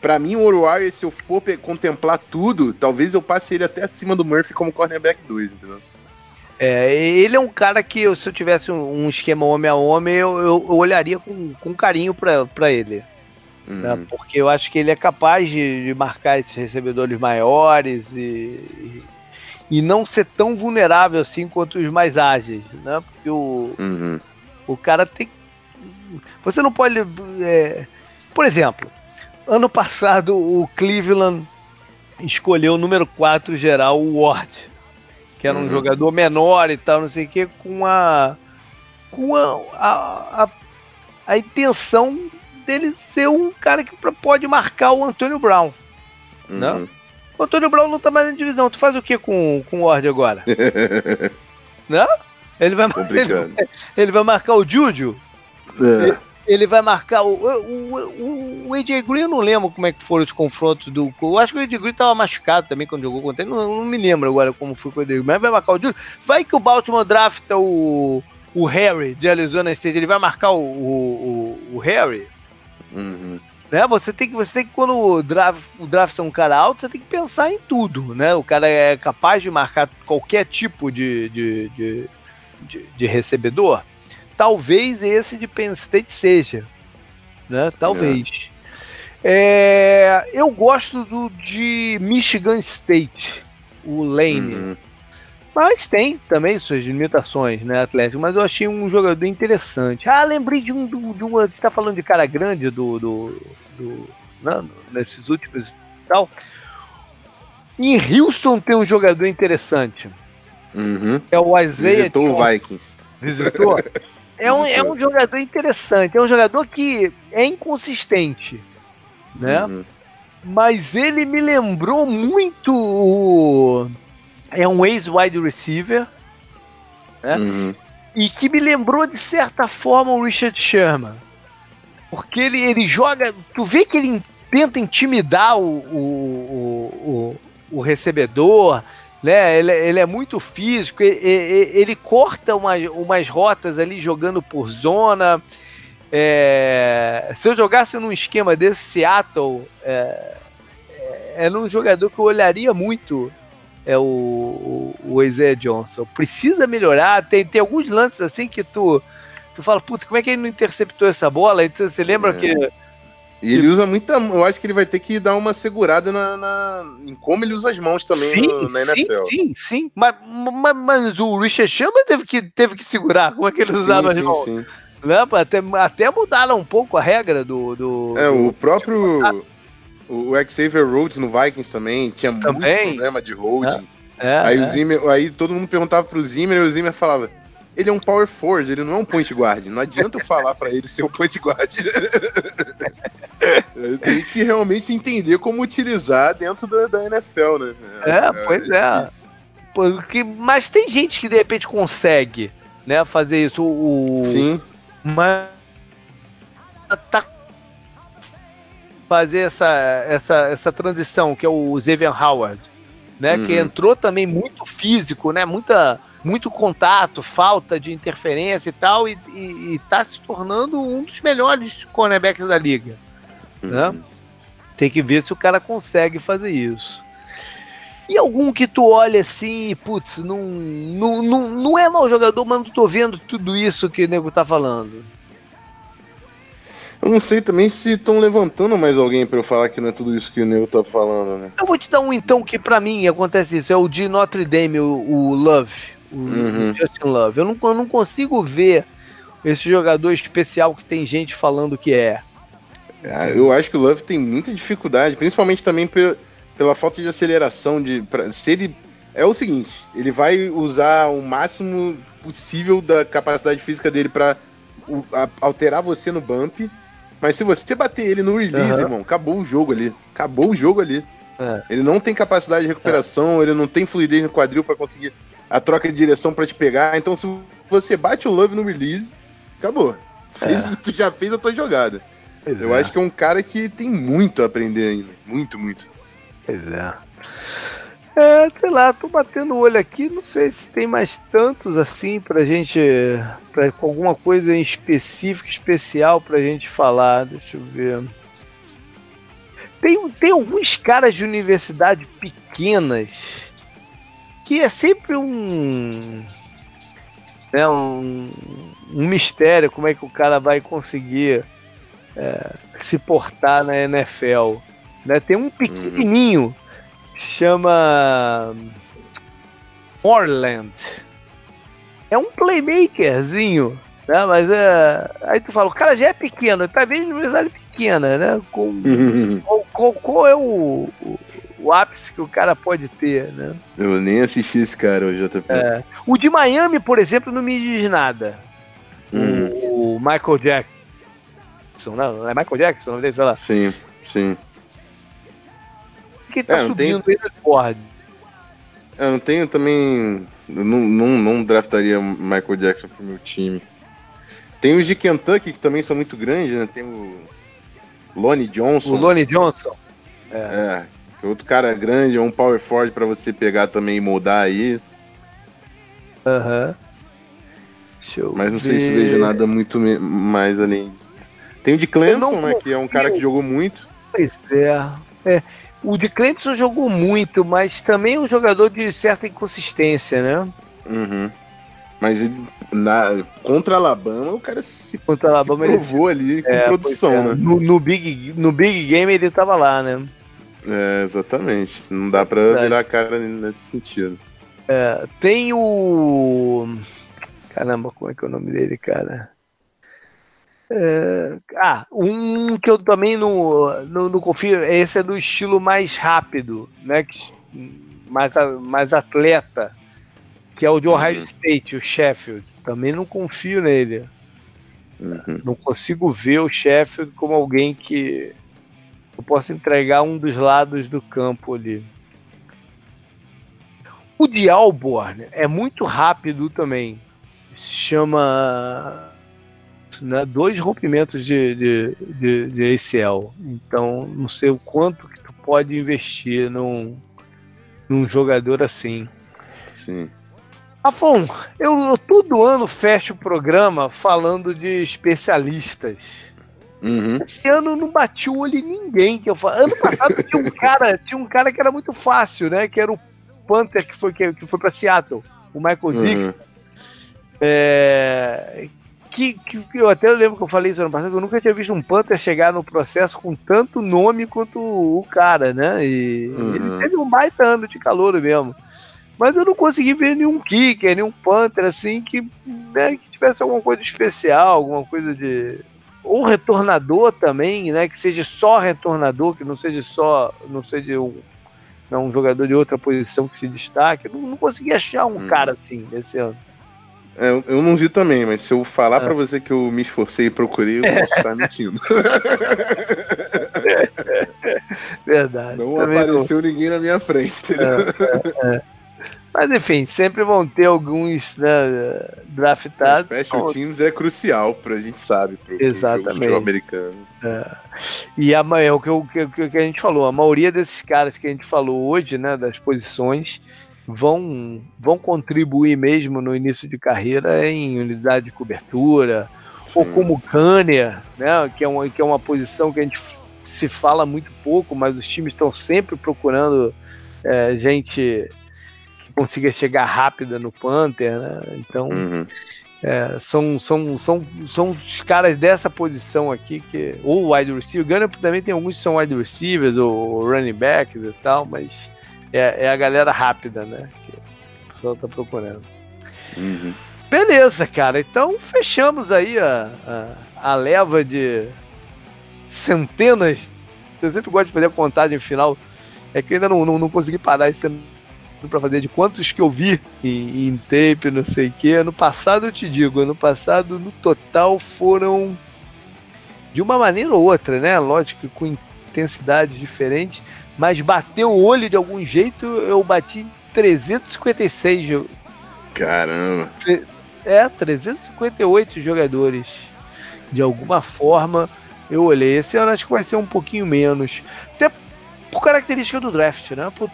para mim, o Warrior, se eu for contemplar tudo, talvez eu passe ele até acima do Murphy como cornerback 2, entendeu? É, ele é um cara que, se eu tivesse um esquema homem a homem, eu, eu, eu olharia com, com carinho para ele. Uhum. Né? Porque eu acho que ele é capaz de, de marcar esses recebedores maiores e, e não ser tão vulnerável assim quanto os mais ágeis, né? Porque o, uhum. o cara tem. Você não pode. É... Por exemplo, ano passado o Cleveland escolheu o número 4 geral, o Ward, que era um uhum. jogador menor e tal, não sei o que, com a. com a, a, a, a intenção dele ser um cara que pode marcar o Antônio Brown. Né? Uhum. Né? O Antônio Brown não tá mais em divisão. Tu faz o que com, com o Ward agora? não? Ele vai, ele, ele, vai marcar o Júlio? É. Ele, ele, vai marcar o, o, o, o AJ Green, eu não lembro como é que foram os confrontos do. Eu acho que o AJ Green tava machucado também quando jogou contra ele. Não, não me lembro agora como foi com o AJ Green. Mas vai marcar o Júlio. Vai que o Baltimore drafta o, o Harry de Arizona State. Ele vai marcar o, o, o Harry? Uhum. Né? Você tem que, você tem que quando o draft, o draft é um cara alto, você tem que pensar em tudo, né? O cara é capaz de marcar qualquer tipo de, de, de, de, de recebedor. Talvez esse de Penn State seja, né? Talvez. É. É, eu gosto do de Michigan State, o Lane. Uhum. Mas tem também suas limitações, né, Atlético? Mas eu achei um jogador interessante. Ah, lembrei de um. De um você tá falando de cara grande do. do, do né, nesses últimos e tal. Em Houston tem um jogador interessante. Uhum. É o Isaiah. Visitou o Vikings. Visitou? é, um, é um jogador interessante. É um jogador que é inconsistente. Né? Uhum. Mas ele me lembrou muito o é um ex-wide receiver, né? Uhum. E que me lembrou de certa forma o Richard Sherman. Porque ele, ele joga. Tu vê que ele tenta intimidar o, o, o, o recebedor, né? Ele, ele é muito físico, ele, ele corta umas, umas rotas ali jogando por zona. É, se eu jogasse num esquema desse Seattle, é, é, era um jogador que eu olharia muito. É o, o, o Isaiah Johnson. Precisa melhorar. Tem, tem alguns lances assim que tu, tu fala, puta, como é que ele não interceptou essa bola? E você lembra é. que e ele usa muita. Eu acho que ele vai ter que dar uma segurada na, na em como ele usa as mãos também sim, no, na NFL. Sim, sim, sim. Mas, mas, mas, o Richard Chamba teve que, teve que segurar. Como é que eles usavam as mãos? Sim. Né? Até, até mudaram um pouco a regra do. do é, do, o próprio. O Xavier Rhodes no Vikings também tinha também. muito problema de holding. É, é, aí, é. O Zimmer, aí todo mundo perguntava pro Zimmer e o Zimmer falava: ele é um power forward, ele não é um point guard. Não adianta eu falar para ele ser um point guard. Tem que realmente entender como utilizar dentro da, da NFL, né? É, é pois é. é. Porque, mas tem gente que de repente consegue, né, fazer isso. O, Sim. Mas tá fazer essa, essa, essa transição que é o Xavier Howard, né, uhum. que entrou também muito físico, né, muita muito contato, falta de interferência e tal, e, e, e tá se tornando um dos melhores cornerbacks da liga. Né? Uhum. Né? Tem que ver se o cara consegue fazer isso. E algum que tu olha assim, putz, não, não, não, não é mau jogador, mas não tô vendo tudo isso que o nego tá falando. Eu não sei também se estão levantando mais alguém para eu falar que não é tudo isso que o Nego tá falando, né? Eu vou te dar um então que para mim acontece isso, é o de Notre Dame, o, o Love, o, uhum. o, Justin Love. Eu não, eu não consigo ver esse jogador especial que tem gente falando que é. Ah, eu acho que o Love tem muita dificuldade, principalmente também pela falta de aceleração. De, pra, se ele é o seguinte, ele vai usar o máximo possível da capacidade física dele para alterar você no bump, mas se você bater ele no release, uhum. irmão, acabou o jogo ali, acabou o jogo ali. É. Ele não tem capacidade de recuperação, é. ele não tem fluidez no quadril para conseguir a troca de direção para te pegar. Então, se você bate o Love no release, acabou. Fez, é. Tu já fez a tua jogada. Pois eu é. acho que é um cara que tem muito a aprender ainda. Muito, muito. Pois é. É, sei lá, tô batendo o olho aqui, não sei se tem mais tantos assim pra gente. Pra, com alguma coisa em específico, especial pra gente falar. Deixa eu ver. Tem, tem alguns caras de universidade pequenas que é sempre um. É um, um mistério como é que o cara vai conseguir é, se portar na NFL. Né? Tem um pequenininho uhum. Chama Orland. É um playmakerzinho, né? Mas é, aí tu fala, o cara já é pequeno, tá vendo de pequena, né? Com, qual, qual, qual, é o, o, ápice que o cara pode ter, né? Eu nem assisti esse cara, o JP. É. O de Miami, por exemplo, não me diz nada. Uhum. O, Michael Jackson Jackson, não, é Michael Jackson, não sei lá. Sim, sim. Que tá é, subindo tem... aí no board. Eu não tenho também. Não, não, não draftaria Michael Jackson pro meu time. Tem os de Kentucky que também são muito grandes, né? Tem o Lonnie Johnson. O Lonnie Johnson. É. é. é outro cara grande, é um power forward para você pegar também e moldar aí. Aham. Uhum. Mas não ver... sei se vejo nada muito mais além disso. Tem o de Clemson, né? Que é um cara que jogou muito. Pois é. É. O de Clemson jogou muito, mas também é um jogador de certa inconsistência, né? Uhum. Mas ele, na, contra Alabama, o cara se, contra Alabama, se provou ele, ali com é, produção, é. né? No, no, big, no Big Game ele tava lá, né? É, exatamente. Não dá pra Verdade. virar a cara nesse sentido. É, tem o. Caramba, como é que é o nome dele, cara? É, ah, um que eu também não, não, não, confio, esse é do estilo mais rápido, né? Mais, mais atleta, que é o de Ohio uhum. State, o Sheffield. Também não confio nele. Uhum. Não consigo ver o Sheffield como alguém que eu possa entregar um dos lados do campo ali. O de Alborn é muito rápido também. Se chama né, dois rompimentos de, de, de, de ACL. Então, não sei o quanto que tu pode investir num, num jogador assim. Sim. Afon, eu, eu todo ano fecho o programa falando de especialistas. Uhum. Esse ano eu não bati o olho em ninguém que eu falo. Ano passado tinha um cara, tinha um cara que era muito fácil, né? Que era o Panther que foi que, que foi para Seattle, o Michael uhum. Dix. É, que, que, eu até lembro que eu falei isso ano passado, que eu nunca tinha visto um Panther chegar no processo com tanto nome quanto o cara, né? E uhum. ele teve um baita ano de calor mesmo. Mas eu não consegui ver nenhum kicker, nenhum Panther assim que, né, que tivesse alguma coisa especial, alguma coisa de. Ou retornador também, né? Que seja só retornador, que não seja só. não seja um, não, um jogador de outra posição que se destaque. Eu não, não consegui achar um hum. cara assim nesse ano. É, eu não vi também, mas se eu falar ah. para você que eu me esforcei e procurei, eu posso estar mentindo. Verdade. Não apareceu não. ninguém na minha frente, entendeu? É, é, mas enfim, sempre vão ter alguns né, draftados. Special Teams é crucial pra gente sabe, pro, Exatamente. pro americano. É. E a, é o que, o, que, que a gente falou, a maioria desses caras que a gente falou hoje, né, das posições, vão, vão contribuir mesmo no início de carreira em unidade de cobertura, Sim. ou como Canner, né, que, é uma, que é uma posição que a gente se fala muito pouco, mas os times estão sempre procurando é, gente consiga chegar rápida no Panther, né? Então, uhum. é, são, são, são, são os caras dessa posição aqui, que ou wide receiver, o Gunner também tem alguns que são wide receivers ou running backs e tal, mas é, é a galera rápida, né? Que o pessoal tá procurando. Uhum. Beleza, cara. Então fechamos aí a, a, a leva de centenas. Eu sempre gosto de fazer a contagem final. É que eu ainda não, não, não consegui parar esse ano para fazer de quantos que eu vi em, em tape, não sei o que. Ano passado eu te digo, ano passado no total foram de uma maneira ou outra, né? Lógico, com intensidades diferentes, mas bateu o olho de algum jeito, eu bati 356 Caramba! É, 358 jogadores. De alguma forma, eu olhei. Esse ano acho que vai ser um pouquinho menos. Até por característica do draft, né? Por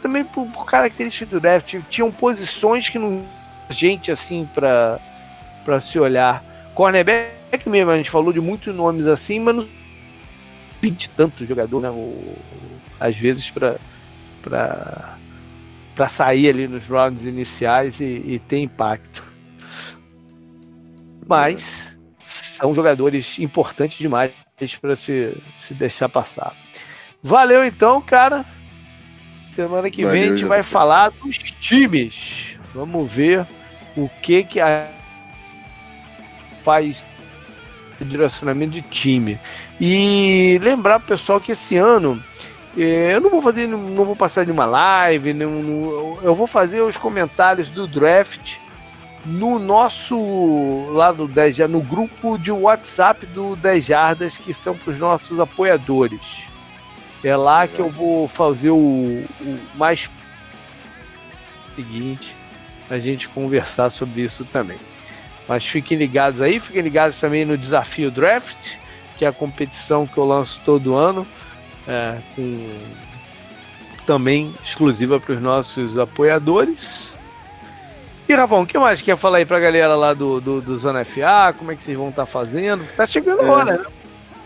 também por, por característica do draft, tinham posições que não gente assim para para se olhar. Cornerback mesmo, a gente falou de muitos nomes assim, mas não 20 tantos jogadores, né? O, às vezes para para para sair ali nos rounds iniciais e, e ter impacto. Mas são jogadores importantes demais para se, se deixar passar. Valeu então, cara. Semana que Valeu, vem a gente vai falar dos times. Vamos ver o que que a faz direcionamento de time. E lembrar pro pessoal que esse ano eh, eu não vou fazer, não vou passar de uma live, não, eu vou fazer os comentários do draft no nosso lá do 10 no grupo de WhatsApp do 10 Jardas, que são para os nossos apoiadores. É lá que eu vou fazer o, o mais seguinte a gente conversar sobre isso também. Mas fiquem ligados aí, fiquem ligados também no desafio draft, que é a competição que eu lanço todo ano, é, com também exclusiva para os nossos apoiadores. E Ravão, o que mais quer falar aí para a galera lá do, do, do Zona FA? Como é que vocês vão estar tá fazendo? Tá chegando a hora, é, né?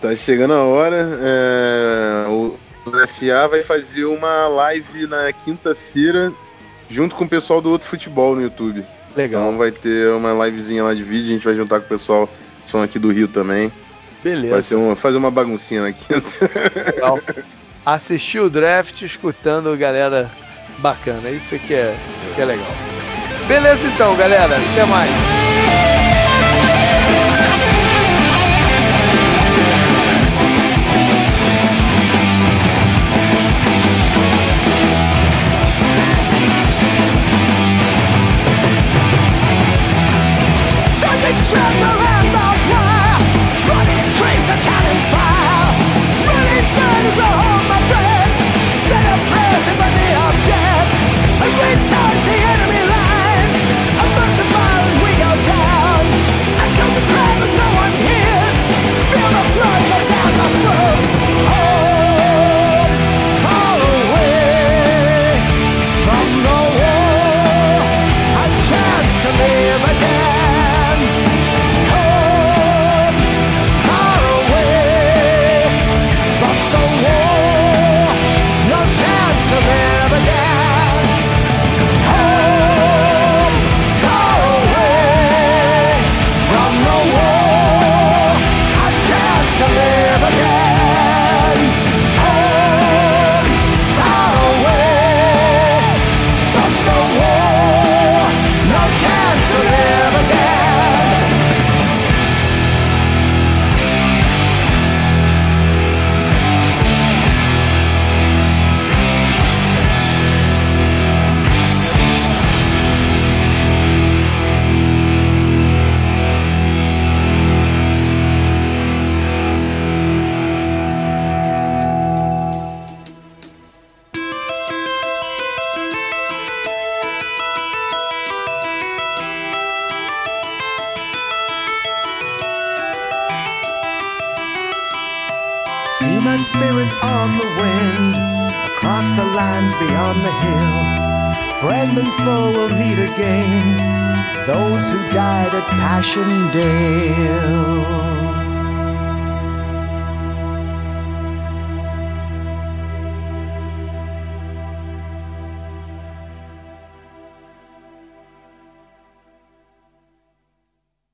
Tá chegando a hora. É, o, o FA vai fazer uma live na quinta-feira junto com o pessoal do outro futebol no YouTube. Legal. Então vai ter uma livezinha lá de vídeo, a gente vai juntar com o pessoal que são aqui do Rio também. Beleza. Vai ser uma, fazer uma baguncinha na quinta. Legal. Assistir o draft escutando galera bacana. Isso aqui é, que é legal. Beleza então, galera. Até mais.